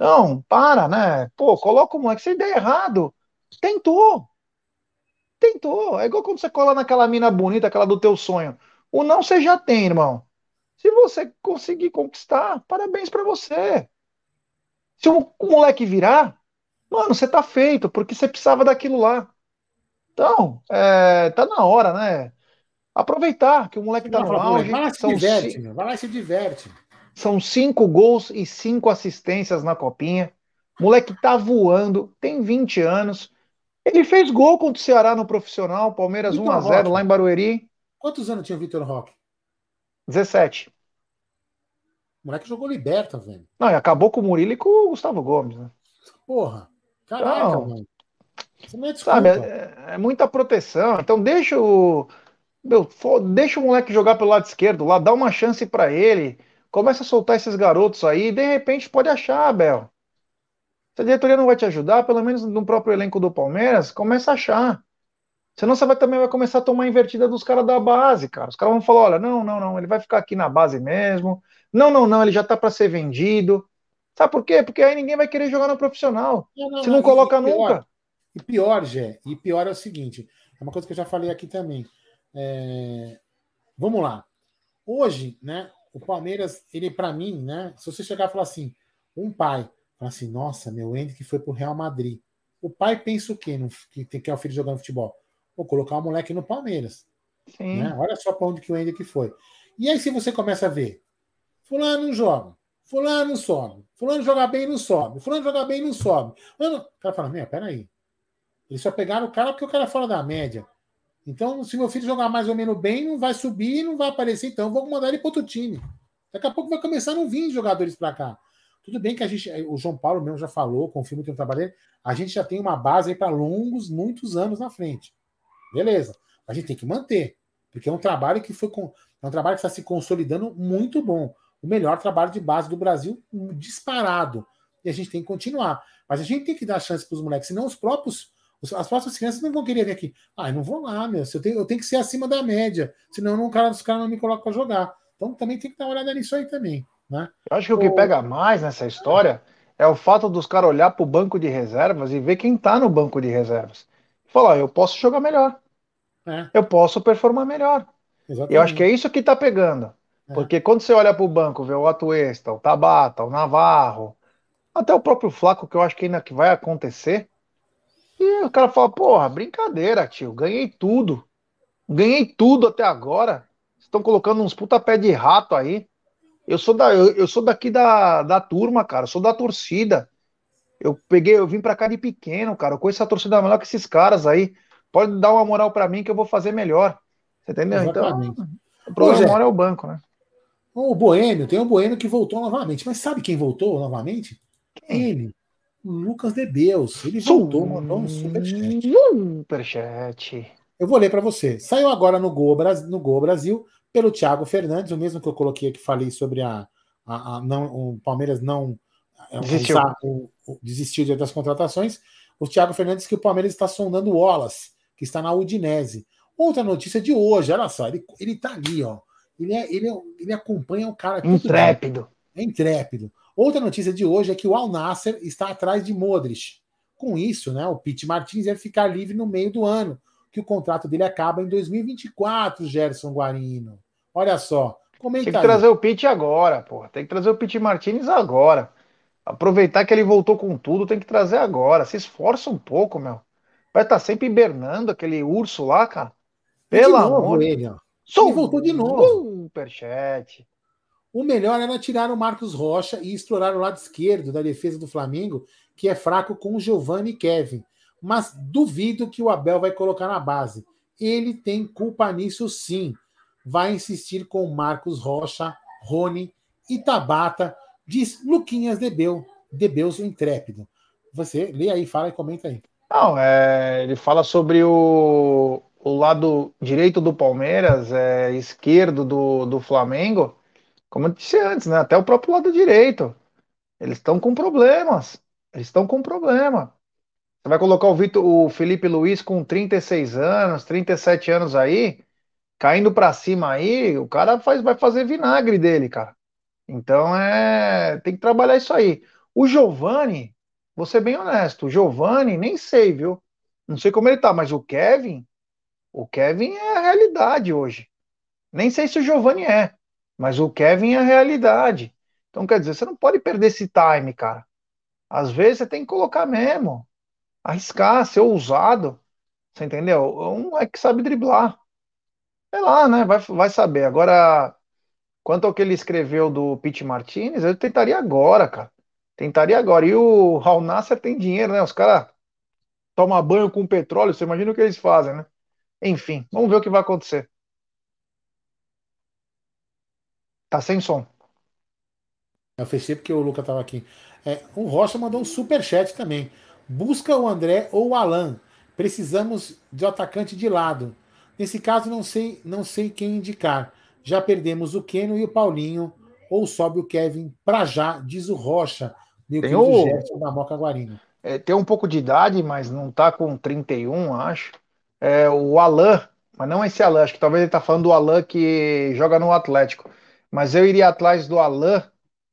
Então, para, né? Pô, coloca o moleque. Se der errado, tentou. Tentou. É igual quando você cola naquela mina bonita, aquela do teu sonho. O não você já tem, irmão. Se você conseguir conquistar, parabéns para você. Se o, o, moleque virar, mano, você tá feito, porque você precisava daquilo lá. Então, é, tá na hora, né? Aproveitar que o moleque tá no auge. Vai lá se diverte, cinco, vai lá se diverte. São cinco gols e cinco assistências na copinha. O moleque tá voando, tem 20 anos ele fez gol contra o Ceará no profissional, Palmeiras 1x0 lá em Barueri. Quantos anos tinha o Vitor Roque? 17. O moleque jogou liberta, velho. Não, e acabou com o Murilo e com o Gustavo Gomes, né? Porra. Caraca, então, mano. É sabe, é, é, muita proteção. Então deixa o. Meu, deixa o moleque jogar pelo lado esquerdo lá, dá uma chance para ele. Começa a soltar esses garotos aí, de repente pode achar, Abel. Se a diretoria não vai te ajudar, pelo menos no próprio elenco do Palmeiras, começa a achar. Senão você vai, também vai começar a tomar invertida dos caras da base, cara. Os caras vão falar: olha, não, não, não, ele vai ficar aqui na base mesmo. Não, não, não, ele já tá para ser vendido. Sabe por quê? Porque aí ninguém vai querer jogar no profissional. Não, não, Se não coloca e pior, nunca. E pior, Gé, e pior é o seguinte: é uma coisa que eu já falei aqui também. É... Vamos lá. Hoje, né, o Palmeiras, ele para mim, né, se você chegar e falar assim, um pai Fala assim, nossa, meu Hendrick foi pro Real Madrid. O pai pensa o quê? No, que, que é o filho jogando futebol? Vou colocar o moleque no Palmeiras. Né? Olha só para onde que o Hendrick foi. E aí, se você começa a ver, fulano não joga, Fulano sobe. Fulano joga bem não sobe. Fulano joga bem não sobe. Fulano... O cara fala, meu, peraí. Eles só pegaram o cara porque o cara é fora da média. Então, se meu filho jogar mais ou menos bem, não vai subir não vai aparecer. Então, vou mandar ele para outro time. Daqui a pouco vai começar a não vir jogadores para cá. Tudo bem que a gente, o João Paulo mesmo já falou, confio muito no trabalho dele, a gente já tem uma base aí para longos, muitos anos na frente. Beleza. A gente tem que manter, porque é um trabalho que foi com, é um trabalho que está se consolidando muito bom o melhor trabalho de base do Brasil disparado. E a gente tem que continuar. Mas a gente tem que dar chance para os moleques, senão os próprios. As próximas crianças não vão querer vir aqui. Ah, eu não vou lá, meu. Eu tenho, eu tenho que ser acima da média. Senão não, cara, os caras não me colocam para jogar. Então também tem que dar uma olhada nisso aí também. Né? Eu acho que o que pega mais nessa história é o fato dos caras olhar para o banco de reservas e ver quem está no banco de reservas. Falar, eu posso jogar melhor. É. Eu posso performar melhor. Exatamente. Eu acho que é isso que está pegando. É. Porque quando você olha para o banco, vê o Atuesta, o Tabata, o Navarro, até o próprio Flaco, que eu acho que ainda que vai acontecer, e o cara fala, porra, brincadeira, tio, ganhei tudo. Ganhei tudo até agora. Estão colocando uns puta pé de rato aí. Eu sou, da, eu, eu sou daqui da, da turma, cara, eu sou da torcida. Eu peguei, eu vim pra cá de pequeno, cara. Eu conheço a torcida melhor que esses caras aí. Pode dar uma moral para mim que eu vou fazer melhor. Você entendeu? Então, Exatamente. Então, o problema é o banco, né? O Boêmio, tem um Boêmio que voltou novamente. Mas sabe quem voltou novamente? Ele. Lucas de Deus. Ele voltou, mandou um superchat. Superchat. Eu vou ler para você. Saiu agora no Gol, no Gol Brasil pelo Thiago Fernandes, o mesmo que eu coloquei aqui, falei sobre a, a, a não, o Palmeiras não é, desistiu. O, o, desistiu das contratações. O Thiago Fernandes que o Palmeiras está sondando o Wallace, que está na Udinese. Outra notícia de hoje, olha só, ele, ele tá ali, ó. Ele, é, ele, é, ele acompanha o cara. Intrépido. É intrépido. Outra notícia de hoje é que o Al Nasser está atrás de Modric. Com isso, né, o Pete Martins vai ficar livre no meio do ano, que o contrato dele acaba em 2024, Gerson Guarino. Olha só. Comenta Tem que aí. trazer o Pete agora, porra. Tem que trazer o Pete Martins agora. Aproveitar que ele voltou com tudo, tem que trazer agora. Se esforça um pouco, meu. Vai estar tá sempre hibernando aquele urso lá, cara. Pelo amor. Ele, ó. Ele voltou de novo. Superchat. O melhor era tirar o Marcos Rocha e explorar o lado esquerdo da defesa do Flamengo, que é fraco com o Giovanni e Kevin. Mas duvido que o Abel vai colocar na base. Ele tem culpa nisso sim. Vai insistir com Marcos Rocha, Rony e Tabata, diz Luquinhas Debeu, Debeus o intrépido. Você lê aí, fala e comenta aí. Não, é, ele fala sobre o, o lado direito do Palmeiras, é, esquerdo do, do Flamengo, como eu disse antes, né? Até o próprio lado direito. Eles estão com problemas. Eles estão com problema. Você vai colocar o, Vitor, o Felipe Luiz com 36 anos, 37 anos aí, caindo para cima aí, o cara faz, vai fazer vinagre dele, cara. Então é, tem que trabalhar isso aí. O Giovani, vou ser bem honesto, o Giovani, nem sei, viu? Não sei como ele tá, mas o Kevin, o Kevin é a realidade hoje. Nem sei se o Giovanni é, mas o Kevin é a realidade. Então, quer dizer, você não pode perder esse time, cara. Às vezes você tem que colocar mesmo. Arriscar, ser ousado. Você entendeu? Um é que sabe driblar. Sei lá, né? Vai, vai saber. Agora, quanto ao que ele escreveu do Pete Martinez, eu tentaria agora, cara. Tentaria agora. E o Raul Nasser tem dinheiro, né? Os caras tomam banho com petróleo. Você imagina o que eles fazem, né? Enfim, vamos ver o que vai acontecer. Tá sem som. Eu fechei porque o Luca tava aqui. É, o Rocha mandou um super chat também. Busca o André ou o Alan. Precisamos de atacante de lado. Nesse caso, não sei, não sei quem indicar. Já perdemos o Keno e o Paulinho. Ou sobe o Kevin pra já, diz o Rocha. Meu tem o Gerson da Moca Guarina. É, tem um pouco de idade, mas não tá com 31, acho é, o Alan, mas não esse Alan, acho que talvez ele está falando do Alan que joga no Atlético. Mas eu iria atrás do Alan,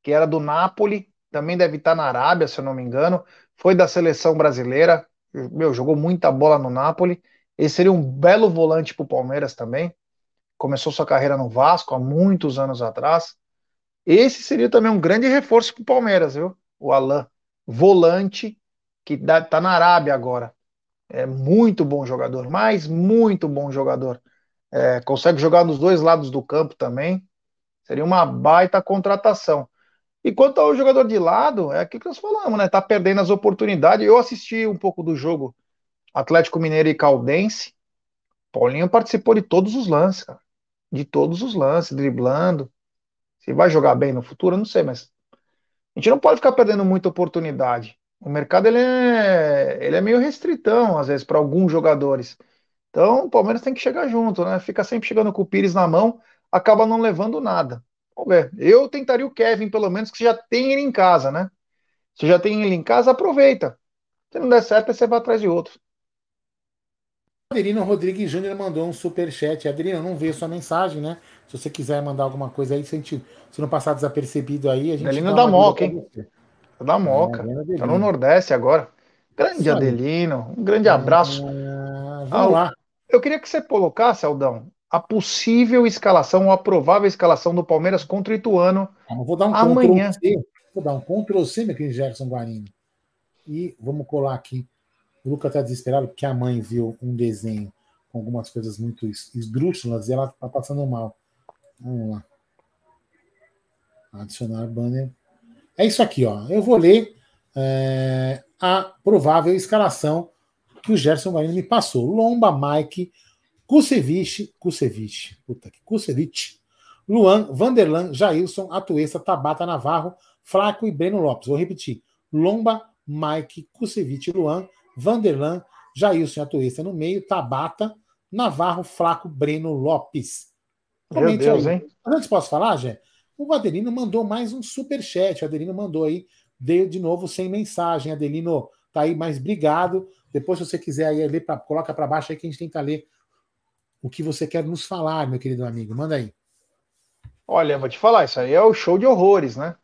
que era do Napoli, também deve estar na Arábia, se eu não me engano. Foi da seleção brasileira, meu, jogou muita bola no Napoli. Esse seria um belo volante para o Palmeiras também. Começou sua carreira no Vasco há muitos anos atrás. Esse seria também um grande reforço para o Palmeiras, viu? O Alan, volante, que está na Arábia agora. É muito bom jogador, mas muito bom jogador. É, consegue jogar nos dois lados do campo também. Seria uma baita contratação. E quanto ao jogador de lado, é aquilo que nós falamos, né? Tá perdendo as oportunidades. Eu assisti um pouco do jogo Atlético Mineiro e Caldense. Paulinho participou de todos os lances, cara. De todos os lances, driblando. Se vai jogar bem no futuro, eu não sei, mas a gente não pode ficar perdendo muita oportunidade. O mercado ele é, ele é meio restritão, às vezes, para alguns jogadores. Então, o Palmeiras tem que chegar junto, né? Fica sempre chegando com o Pires na mão, acaba não levando nada. Vamos ver. Eu tentaria o Kevin, pelo menos, que já tem ele em casa, né? Se já tem ele em casa, aproveita. Se não der certo, você vai atrás de outro. Adelino Rodrigues Júnior mandou um super chat. Adelino, não veio sua mensagem, né? Se você quiser mandar alguma coisa aí, se, a gente, se não passar desapercebido aí, a gente. Adelino da Moca, hein? Da Moca. É, tá no Nordeste agora. Grande Sabe. Adelino. Um grande abraço. Ah, vamos ah, lá. Eu queria que você colocasse, Aldão, a possível escalação, ou a provável escalação do Palmeiras contra o Ituano ah, vou dar um amanhã. Ctrl. Vou dar um Ctrl C, meu querido Gerson Guarino. E vamos colar aqui. O Luca está desesperado porque a mãe viu um desenho com algumas coisas muito esdrúxulas e ela está passando mal. Vamos lá. Adicionar banner. É isso aqui, ó. Eu vou ler é, a provável escalação que o Gerson Guarino me passou. Lomba, Mike, Kusevich, Kusevich, puta que Kusevich, Luan, Vanderlan, Jailson, Atuesta, Tabata, Navarro, Flaco e Breno Lopes. Vou repetir. Lomba, Mike, Kusevich, Luan, Vanderlan, Jailson, Atuesta no meio, Tabata, Navarro, Flaco, Breno Lopes. Comente Meu Deus, aí. hein? Antes posso falar, Jé? O Adelino mandou mais um super chat. O Adelino mandou aí, de novo sem mensagem. Adelino, tá aí, mais obrigado. Depois, se você quiser aí ler, pra, coloca para baixo aí que a gente tenta ler o que você quer nos falar, meu querido amigo. Manda aí. Olha, vou te falar, isso aí é o show de horrores, né?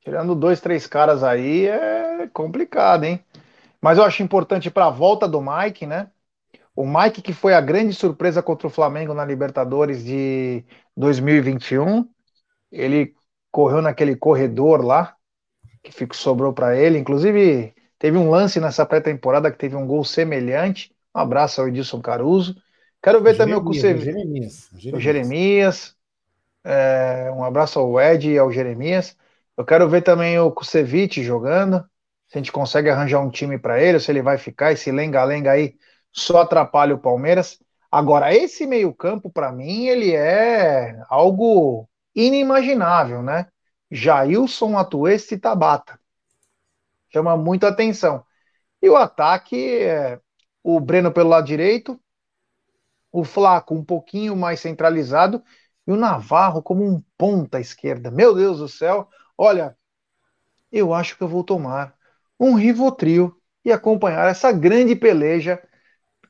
Tirando dois, três caras aí é complicado, hein? Mas eu acho importante para a volta do Mike, né? O Mike, que foi a grande surpresa contra o Flamengo na Libertadores de 2021, ele correu naquele corredor lá, que ficou, sobrou para ele. Inclusive, teve um lance nessa pré-temporada que teve um gol semelhante. Um abraço ao Edilson Caruso. Quero ver Jeremias, também o Kusevich. Jeremias, Jeremias. O Jeremias. É, um abraço ao Ed e ao Jeremias. Eu quero ver também o Kusevich jogando. Se a gente consegue arranjar um time para ele, se ele vai ficar. Esse lenga-lenga aí só atrapalha o Palmeiras. Agora, esse meio-campo, para mim, ele é algo inimaginável, né? Jailson, Atuesta e Tabata. Chama muito atenção. E o ataque, é o Breno pelo lado direito, o Flaco um pouquinho mais centralizado e o Navarro como um ponta esquerda. Meu Deus do céu, olha, eu acho que eu vou tomar um Rivotril e acompanhar essa grande peleja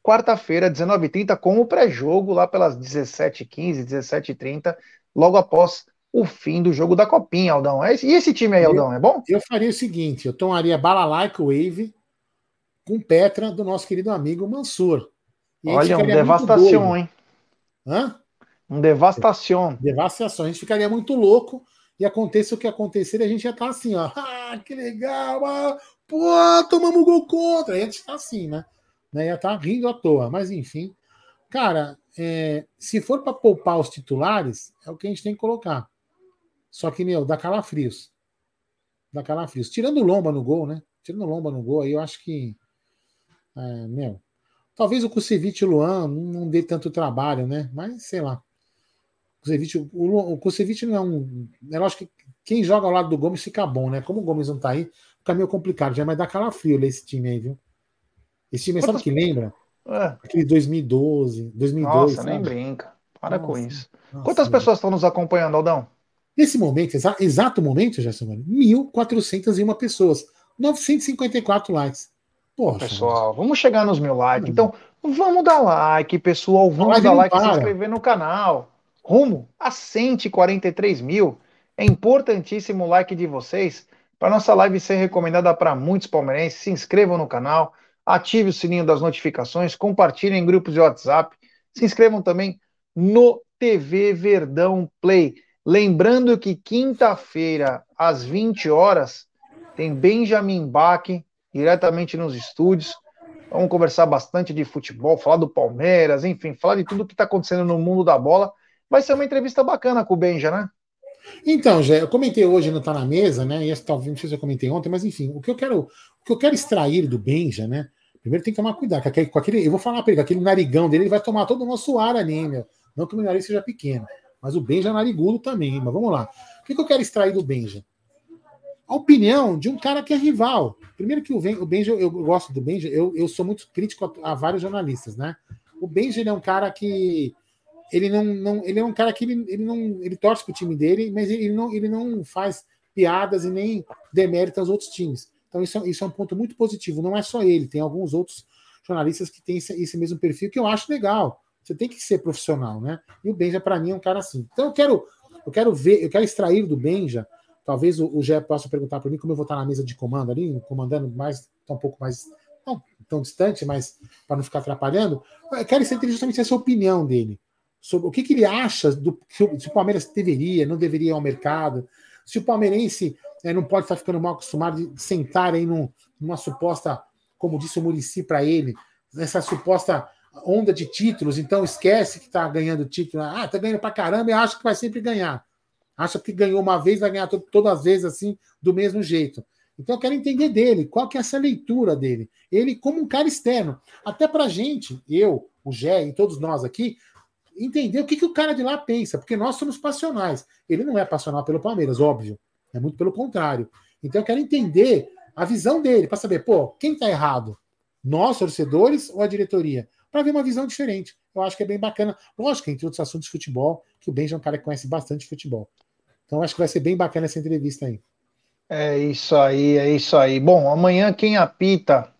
quarta-feira, 19h30, com o pré-jogo lá pelas 17h15, 17h30, logo após o fim do jogo da Copinha, Aldão. É e esse time aí, Aldão, é bom? Eu faria o seguinte: eu tomaria Balalaica Wave com Petra do nosso querido amigo Mansur. Olha, um devastação, hein? Hã? Um devastação. Devastação. A gente ficaria muito louco e aconteça o que acontecer, a gente ia estar tá assim, ó. Ah, que legal! Ah, pô, tomamos gol contra. Aí a gente tá assim, né? né? Ia estar tá rindo à toa. Mas enfim. Cara, é, se for para poupar os titulares, é o que a gente tem que colocar. Só que, meu, dá calafrios. Dá calafrios. Tirando o Lomba no gol, né? Tirando o Lomba no gol, aí eu acho que. É, meu. Talvez o Kusevich e o Luan não dê tanto trabalho, né? Mas sei lá. Kusevich, o, o Kusevich não é um. É lógico que quem joga ao lado do Gomes fica bom, né? Como o Gomes não tá aí, fica meio complicado. Já vai dar calafrio ler esse time aí, viu? Esse time, sabe o que lembra? É. Aquele 2012, 2002. Nossa, sabe? nem brinca. Para nossa, com isso. Nossa, Quantas pessoas estão nos acompanhando, Aldão? Nesse momento, exa exato momento, Gerson, 1.401 pessoas. 954 likes. Poxa, pessoal, vamos chegar nos mil likes. Então, vamos dar like, pessoal. Vamos dar like e se inscrever no canal. Rumo a 143 mil. É importantíssimo o like de vocês para nossa live ser recomendada para muitos palmeirenses. Se inscrevam no canal, ative o sininho das notificações, compartilhem em grupos de WhatsApp. Se inscrevam também no TV Verdão Play. Lembrando que quinta-feira, às 20 horas, tem Benjamin Bach diretamente nos estúdios. Vamos conversar bastante de futebol, falar do Palmeiras, enfim, falar de tudo que está acontecendo no mundo da bola. Vai ser uma entrevista bacana com o Benja, né? Então, já eu comentei hoje não Tá na Mesa, né? E talvez, não sei se eu comentei ontem, mas enfim, o que eu quero, o que eu quero extrair do Benja, né? Primeiro tem que tomar cuidado, com aquele, eu vou falar para ele, aquele narigão dele, ele vai tomar todo o nosso ar ali, meu. Não que o meu nariz seja pequeno, mas o Benja é narigudo também, mas vamos lá. O que eu quero extrair do Benja? A opinião de um cara que é rival. Primeiro que o, Benja, eu gosto do Benja, eu, eu sou muito crítico a, a vários jornalistas, né? O Benja ele é um cara que ele não, não ele é um cara que ele, ele não ele torce pro time dele, mas ele não, ele não faz piadas e nem demérita os outros times. Então isso, é, isso é um ponto muito positivo. Não é só ele, tem alguns outros jornalistas que têm esse, esse mesmo perfil que eu acho legal. Você tem que ser profissional, né? E o Benja para mim é um cara assim. Então eu quero eu quero ver, eu quero extrair do Benja. Talvez o, o Gé possa perguntar para mim como eu vou estar na mesa de comando ali, comandando mais, tá um pouco mais não tão distante, mas para não ficar atrapalhando. Eu quero saber justamente essa opinião dele sobre o que, que ele acha do se o Palmeiras deveria, não deveria ir ao mercado, se o palmeirense é, não pode estar ficando mal acostumado de sentar aí num, numa suposta, como disse o Murici para ele, nessa suposta onda de títulos, então esquece que está ganhando título, ah, está ganhando para caramba e acha que vai sempre ganhar. Acha que ganhou uma vez, vai ganhar todas as vezes assim, do mesmo jeito. Então eu quero entender dele, qual que é essa leitura dele. Ele como um cara externo. Até para gente, eu, o Gé e todos nós aqui, entender o que, que o cara de lá pensa, porque nós somos passionais. Ele não é passional pelo Palmeiras, óbvio. É muito pelo contrário. Então eu quero entender a visão dele, para saber, pô, quem está errado? Nós, torcedores, ou a diretoria? Para ver uma visão diferente. Eu acho que é bem bacana. Lógico, entre outros assuntos de futebol, que o Benja é um cara que conhece bastante futebol. Então acho que vai ser bem bacana essa entrevista aí. É isso aí, é isso aí. Bom, amanhã quem apita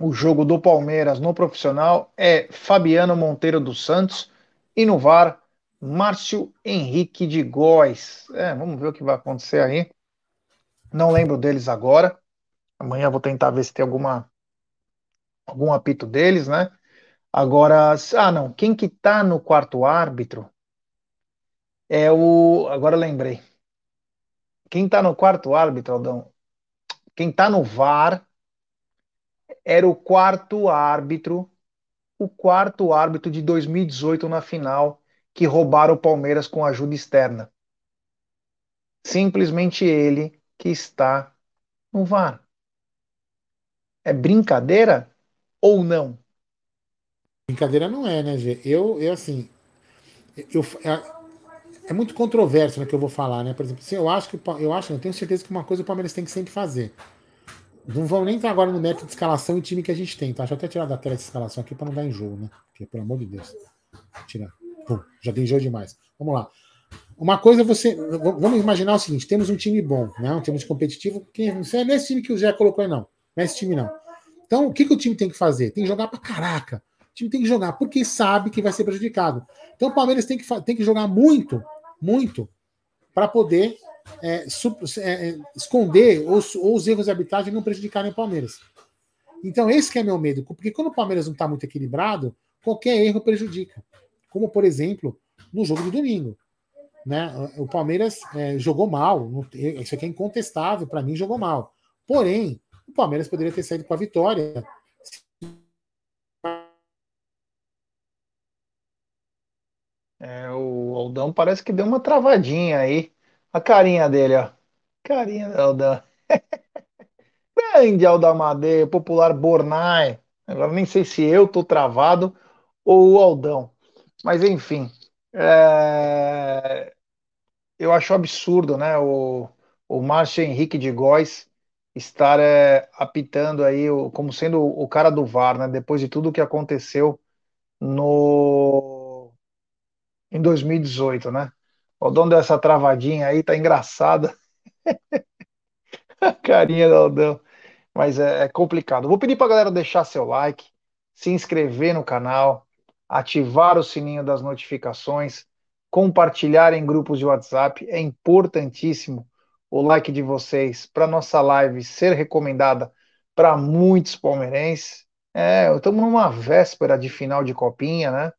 o jogo do Palmeiras no profissional é Fabiano Monteiro dos Santos e no VAR, Márcio Henrique de Góes. É, vamos ver o que vai acontecer aí. Não lembro deles agora. Amanhã vou tentar ver se tem alguma algum apito deles, né? Agora, ah, não, quem que tá no quarto árbitro é o, agora lembrei. Quem tá no quarto árbitro, Aldão? Quem tá no VAR era o quarto árbitro o quarto árbitro de 2018 na final que roubaram o Palmeiras com ajuda externa. Simplesmente ele que está no VAR. É brincadeira ou não? Brincadeira não é, né, Gê? Eu, eu assim, eu, é, é, muito controverso no que eu vou falar, né? Por exemplo, assim, eu acho que eu acho, eu tenho certeza que uma coisa o Palmeiras tem que sempre fazer. Não vamos nem entrar agora no método de escalação e time que a gente tem, tá? Deixa eu até tirar da tela essa escalação aqui para não dar enjoo, né? Porque, pelo amor de Deus. Tirar. Pum, já tem enjoo demais. Vamos lá. Uma coisa é você. Vamos imaginar o seguinte: temos um time bom, né? um time competitivo. Que, não é esse time que o Zé colocou aí, não. Não é esse time, não. Então, o que, que o time tem que fazer? Tem que jogar pra caraca. O time tem que jogar, porque sabe que vai ser prejudicado. Então, o Palmeiras tem que, tem que jogar muito, muito, para poder é, é, é, esconder os, ou os erros de arbitragem não prejudicarem o Palmeiras. Então, esse é meu medo, porque quando o Palmeiras não está muito equilibrado, qualquer erro prejudica. Como, por exemplo, no jogo de domingo. Né? O Palmeiras é, jogou mal, isso aqui é incontestável, para mim jogou mal. Porém, o Palmeiras poderia ter saído com a vitória. É, o Aldão parece que deu uma travadinha aí. A carinha dele, ó. Carinha do Aldão. Grande Aldamadeia, popular Bornai. Agora nem sei se eu tô travado ou o Aldão. Mas enfim. É... Eu acho absurdo, né? O, o Márcio Henrique de Góes estar é, apitando aí o, como sendo o, o cara do VAR, né? Depois de tudo que aconteceu no em 2018, né? O Aldão deu essa travadinha aí, tá engraçada. A carinha do Aldão. Mas é, é complicado. Vou pedir pra galera deixar seu like, se inscrever no canal, ativar o sininho das notificações, compartilhar em grupos de WhatsApp. É importantíssimo o like de vocês para nossa live ser recomendada para muitos palmeirenses. É, estamos numa véspera de final de copinha, né?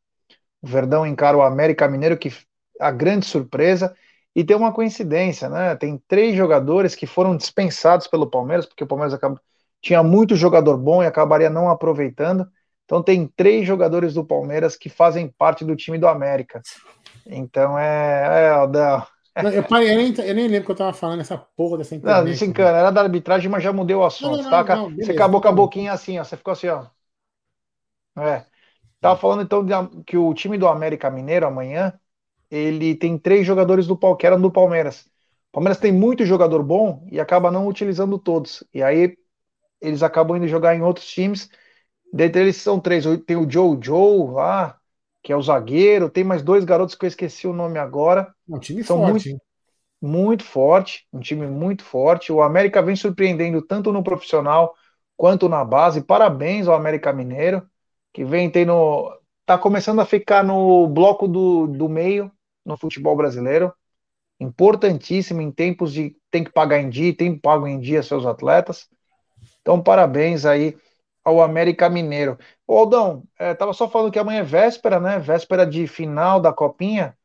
O Verdão encara o América Mineiro, que a grande surpresa. E tem uma coincidência, né? Tem três jogadores que foram dispensados pelo Palmeiras, porque o Palmeiras acaba... tinha muito jogador bom e acabaria não aproveitando. Então tem três jogadores do Palmeiras que fazem parte do time do América. Então é, é Aldão, eu, parei, eu, nem, eu nem lembro que eu tava falando essa porra dessa internet. Não, desencana, era da arbitragem, mas já mudei o assunto. Não, não, tá? não, beleza, você acabou com a boquinha assim, ó. Você ficou assim, ó. É. Tava falando então que o time do América Mineiro amanhã ele tem três jogadores do que eram do Palmeiras. O Palmeiras tem muito jogador bom e acaba não utilizando todos. E aí eles acabam indo jogar em outros times. Dentre eles são três. Tem o Joe Joe lá, que é o zagueiro. Tem mais dois garotos que eu esqueci o nome agora. Um time são forte. Muito, muito forte, um time muito forte. O América vem surpreendendo tanto no profissional quanto na base. Parabéns ao América Mineiro, que vem tendo. tá começando a ficar no bloco do, do meio no futebol brasileiro. Importantíssimo em tempos de tem que pagar em dia, tem que pagar em dia seus atletas. Então, parabéns aí ao América Mineiro. Ô, Aldão, é, tava só falando que amanhã é véspera, né? Véspera de final da Copinha.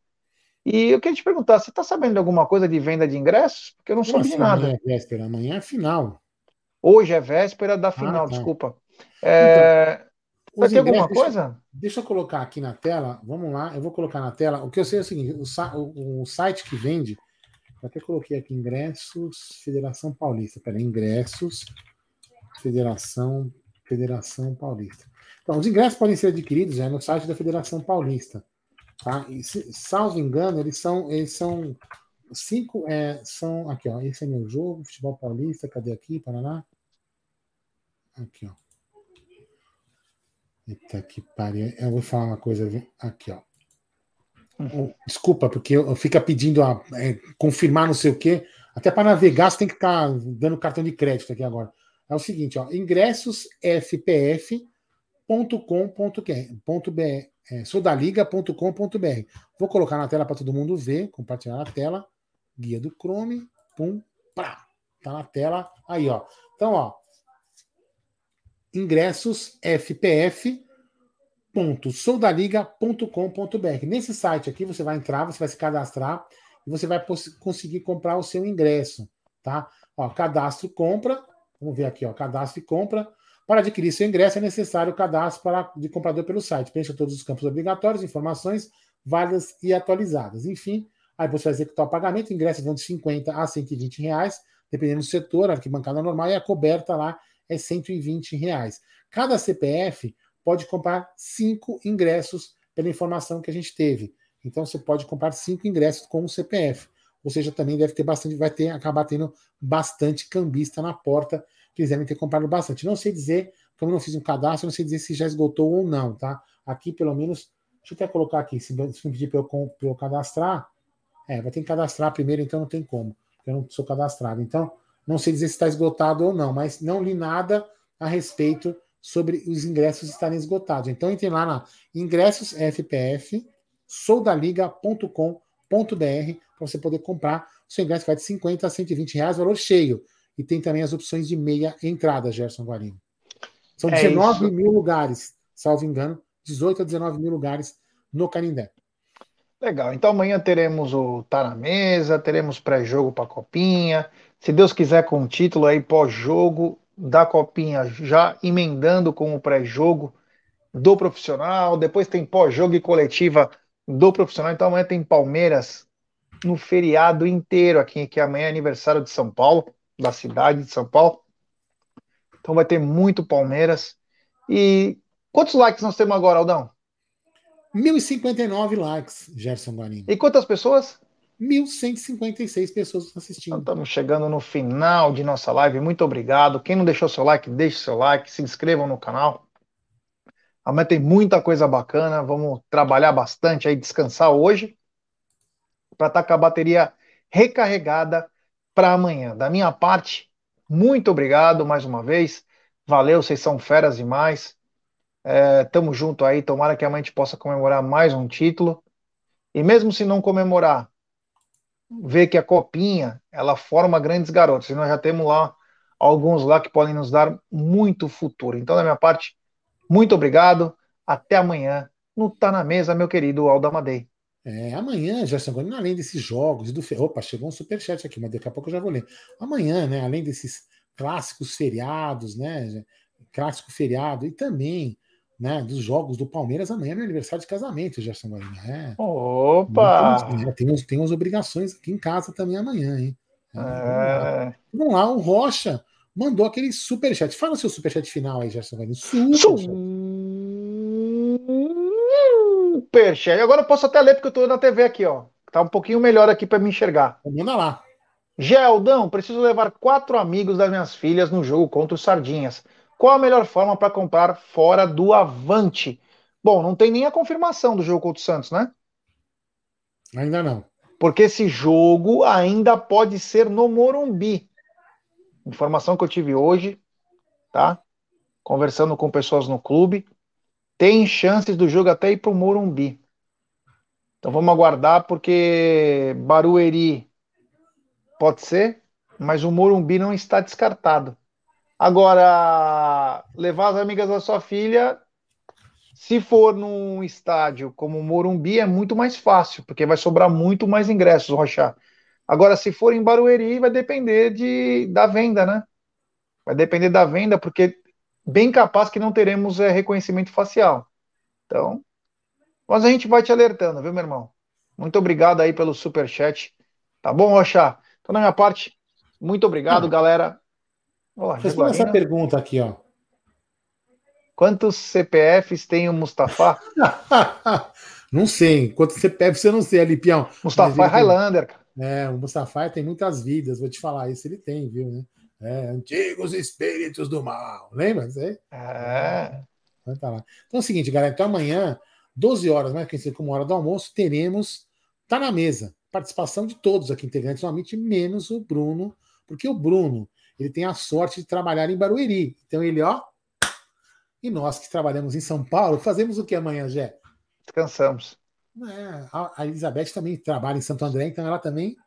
E eu queria te perguntar, você está sabendo de alguma coisa de venda de ingressos? Porque eu não soube de nada. Amanhã é véspera, amanhã é final. Hoje é véspera da final, ah, tá. desculpa. É, então, Vai ter alguma coisa? Deixa, deixa, eu colocar aqui na tela. Vamos lá, eu vou colocar na tela. O que eu sei é o seguinte: o, o, site que vende. Eu até coloquei aqui ingressos Federação Paulista. Peraí, ingressos Federação Federação Paulista. Então, os ingressos podem ser adquiridos já no site da Federação Paulista. Tá? E, se, salvo engano, eles são, eles são cinco. É, são aqui, ó. Esse é meu jogo, Futebol Paulista. Cadê aqui? Paraná? Aqui, ó. Eita que pariu. Eu vou falar uma coisa aqui, ó. Uhum. Desculpa, porque eu, fica pedindo a é, confirmar não sei o quê. Até para navegar, você tem que ficar dando cartão de crédito aqui agora. É o seguinte, ó, ingressosfpf.com.br, é, sodaliga.com.br. Vou colocar na tela para todo mundo ver, compartilhar na tela. Guia do Chrome, pum, pá. Tá na tela aí, ó. Então, ó, ingressosfpf.soldaliga.com.br. Nesse site aqui você vai entrar, você vai se cadastrar e você vai conseguir comprar o seu ingresso, tá? Ó, cadastro compra, vamos ver aqui, ó, cadastro e compra. Para adquirir seu ingresso é necessário o cadastro para, de comprador pelo site. Preencha todos os campos obrigatórios, informações válidas e atualizadas. Enfim, aí você vai executar o pagamento, ingressos vão de 50 a 120 reais, dependendo do setor, arquibancada normal e a coberta lá é 120 reais. Cada CPF pode comprar cinco ingressos pela informação que a gente teve. Então você pode comprar cinco ingressos com o CPF. Ou seja, também deve ter bastante, vai ter acabar tendo bastante cambista na porta que eles devem ter comprado bastante. Não sei dizer, como não fiz um cadastro, não sei dizer se já esgotou ou não, tá? Aqui, pelo menos, deixa eu até colocar aqui, se me pedir para eu, eu, cadastrar, é, vai ter que cadastrar primeiro, então não tem como, eu não sou cadastrado. Então, não sei dizer se está esgotado ou não, mas não li nada a respeito sobre os ingressos estarem esgotados. Então entre lá na ingressos FPF, soudaliga.com.br para você poder comprar. O seu ingresso vai de 50 a 120 reais, valor cheio. E tem também as opções de meia entrada, Gerson Guarino. São 19 é mil lugares, salvo engano, 18 a 19 mil lugares no Canindé. Legal. Então amanhã teremos o Tá na Mesa, teremos pré-jogo para a Copinha, se Deus quiser, com o título aí pós-jogo da Copinha, já emendando com o pré-jogo do profissional. Depois tem pós-jogo e coletiva do profissional. Então amanhã tem Palmeiras no feriado inteiro aqui, que amanhã é aniversário de São Paulo, da cidade de São Paulo. Então vai ter muito Palmeiras. E quantos likes nós temos agora, Aldão? 1059 likes, Gerson Guarini. E quantas pessoas? 1.156 pessoas assistindo. Então, estamos chegando no final de nossa live. Muito obrigado. Quem não deixou seu like, deixe seu like, se inscrevam no canal. Amanhã tem muita coisa bacana. Vamos trabalhar bastante aí, descansar hoje, para estar tá com a bateria recarregada para amanhã. Da minha parte, muito obrigado mais uma vez. Valeu, vocês são feras demais. É, tamo junto aí. Tomara que amanhã a gente possa comemorar mais um título. E mesmo se não comemorar, ver que a copinha ela forma grandes garotos. E nós já temos lá alguns lá que podem nos dar muito futuro. Então, da minha parte, muito obrigado. Até amanhã no Tá na Mesa, meu querido Aldo Amadei. É, amanhã, já chegou, além desses jogos do. Opa, chegou um superchat aqui, mas daqui a pouco eu já vou ler. Amanhã, né, além desses clássicos feriados, né? Clássico feriado, e também né, dos jogos do Palmeiras amanhã é meu aniversário de casamento, Gerson Guarino. É. Opa! Então, tem, tem umas obrigações aqui em casa também amanhã, hein? É, É. Vamos lá, o Rocha mandou aquele superchat. Fala o seu superchat final aí, Gerson Guarino. Superchat. Superchat. Agora eu posso até ler porque eu tô na TV aqui, ó. Tá um pouquinho melhor aqui para me enxergar. Manda lá. Geldão, preciso levar quatro amigos das minhas filhas no jogo contra os Sardinhas. Qual a melhor forma para comprar fora do Avante? Bom, não tem nem a confirmação do jogo contra o Santos, né? Ainda não. Porque esse jogo ainda pode ser no Morumbi. Informação que eu tive hoje, tá? Conversando com pessoas no clube. Tem chances do jogo até ir para o Morumbi. Então vamos aguardar, porque Barueri pode ser, mas o Morumbi não está descartado. Agora, levar as amigas da sua filha, se for num estádio como o Morumbi, é muito mais fácil, porque vai sobrar muito mais ingressos, Rocha. Agora, se for em Barueri, vai depender de, da venda, né? Vai depender da venda, porque bem capaz que não teremos é, reconhecimento facial. Então, mas a gente vai te alertando, viu, meu irmão? Muito obrigado aí pelo super chat. Tá bom, Rocha? Então, da minha parte, muito obrigado, galera. Responda essa pergunta aqui, ó. Quantos CPFs tem o Mustafa? não sei. Quanto você pega, você não sei ali, Pião. Mustafa é Highlander, cara. É, o Mustafa tem muitas vidas, vou te falar. Isso ele tem, viu? Né? É, antigos espíritos do mal. Lembra? É. Então tá. Então é o seguinte, galera. Então amanhã, 12 horas, mais conhecido como hora do almoço, teremos. Tá na mesa. Participação de todos aqui integrantes, somente menos o Bruno, porque o Bruno ele tem a sorte de trabalhar em Barueri. Então ele, ó. E nós que trabalhamos em São Paulo, fazemos o que amanhã, Jé? Descansamos. É, a, Elizabeth também trabalha em Santo André, então ela também.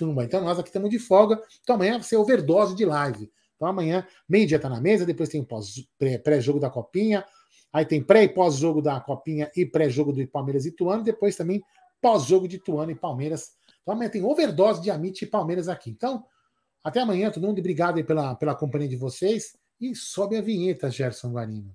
Então nós aqui estamos de folga. Então amanhã vai ser overdose de live. Então amanhã, meio-dia tá na mesa, depois tem o pré-jogo da Copinha, aí tem pré e pós-jogo da Copinha e pré-jogo do Palmeiras e Ituano, depois também pós-jogo de Ituano e Palmeiras. Então amanhã tem overdose de Amit e Palmeiras aqui. Então, até amanhã, todo mundo. Obrigado pela, pela companhia de vocês. E sobe a vinheta, Gerson Guarino.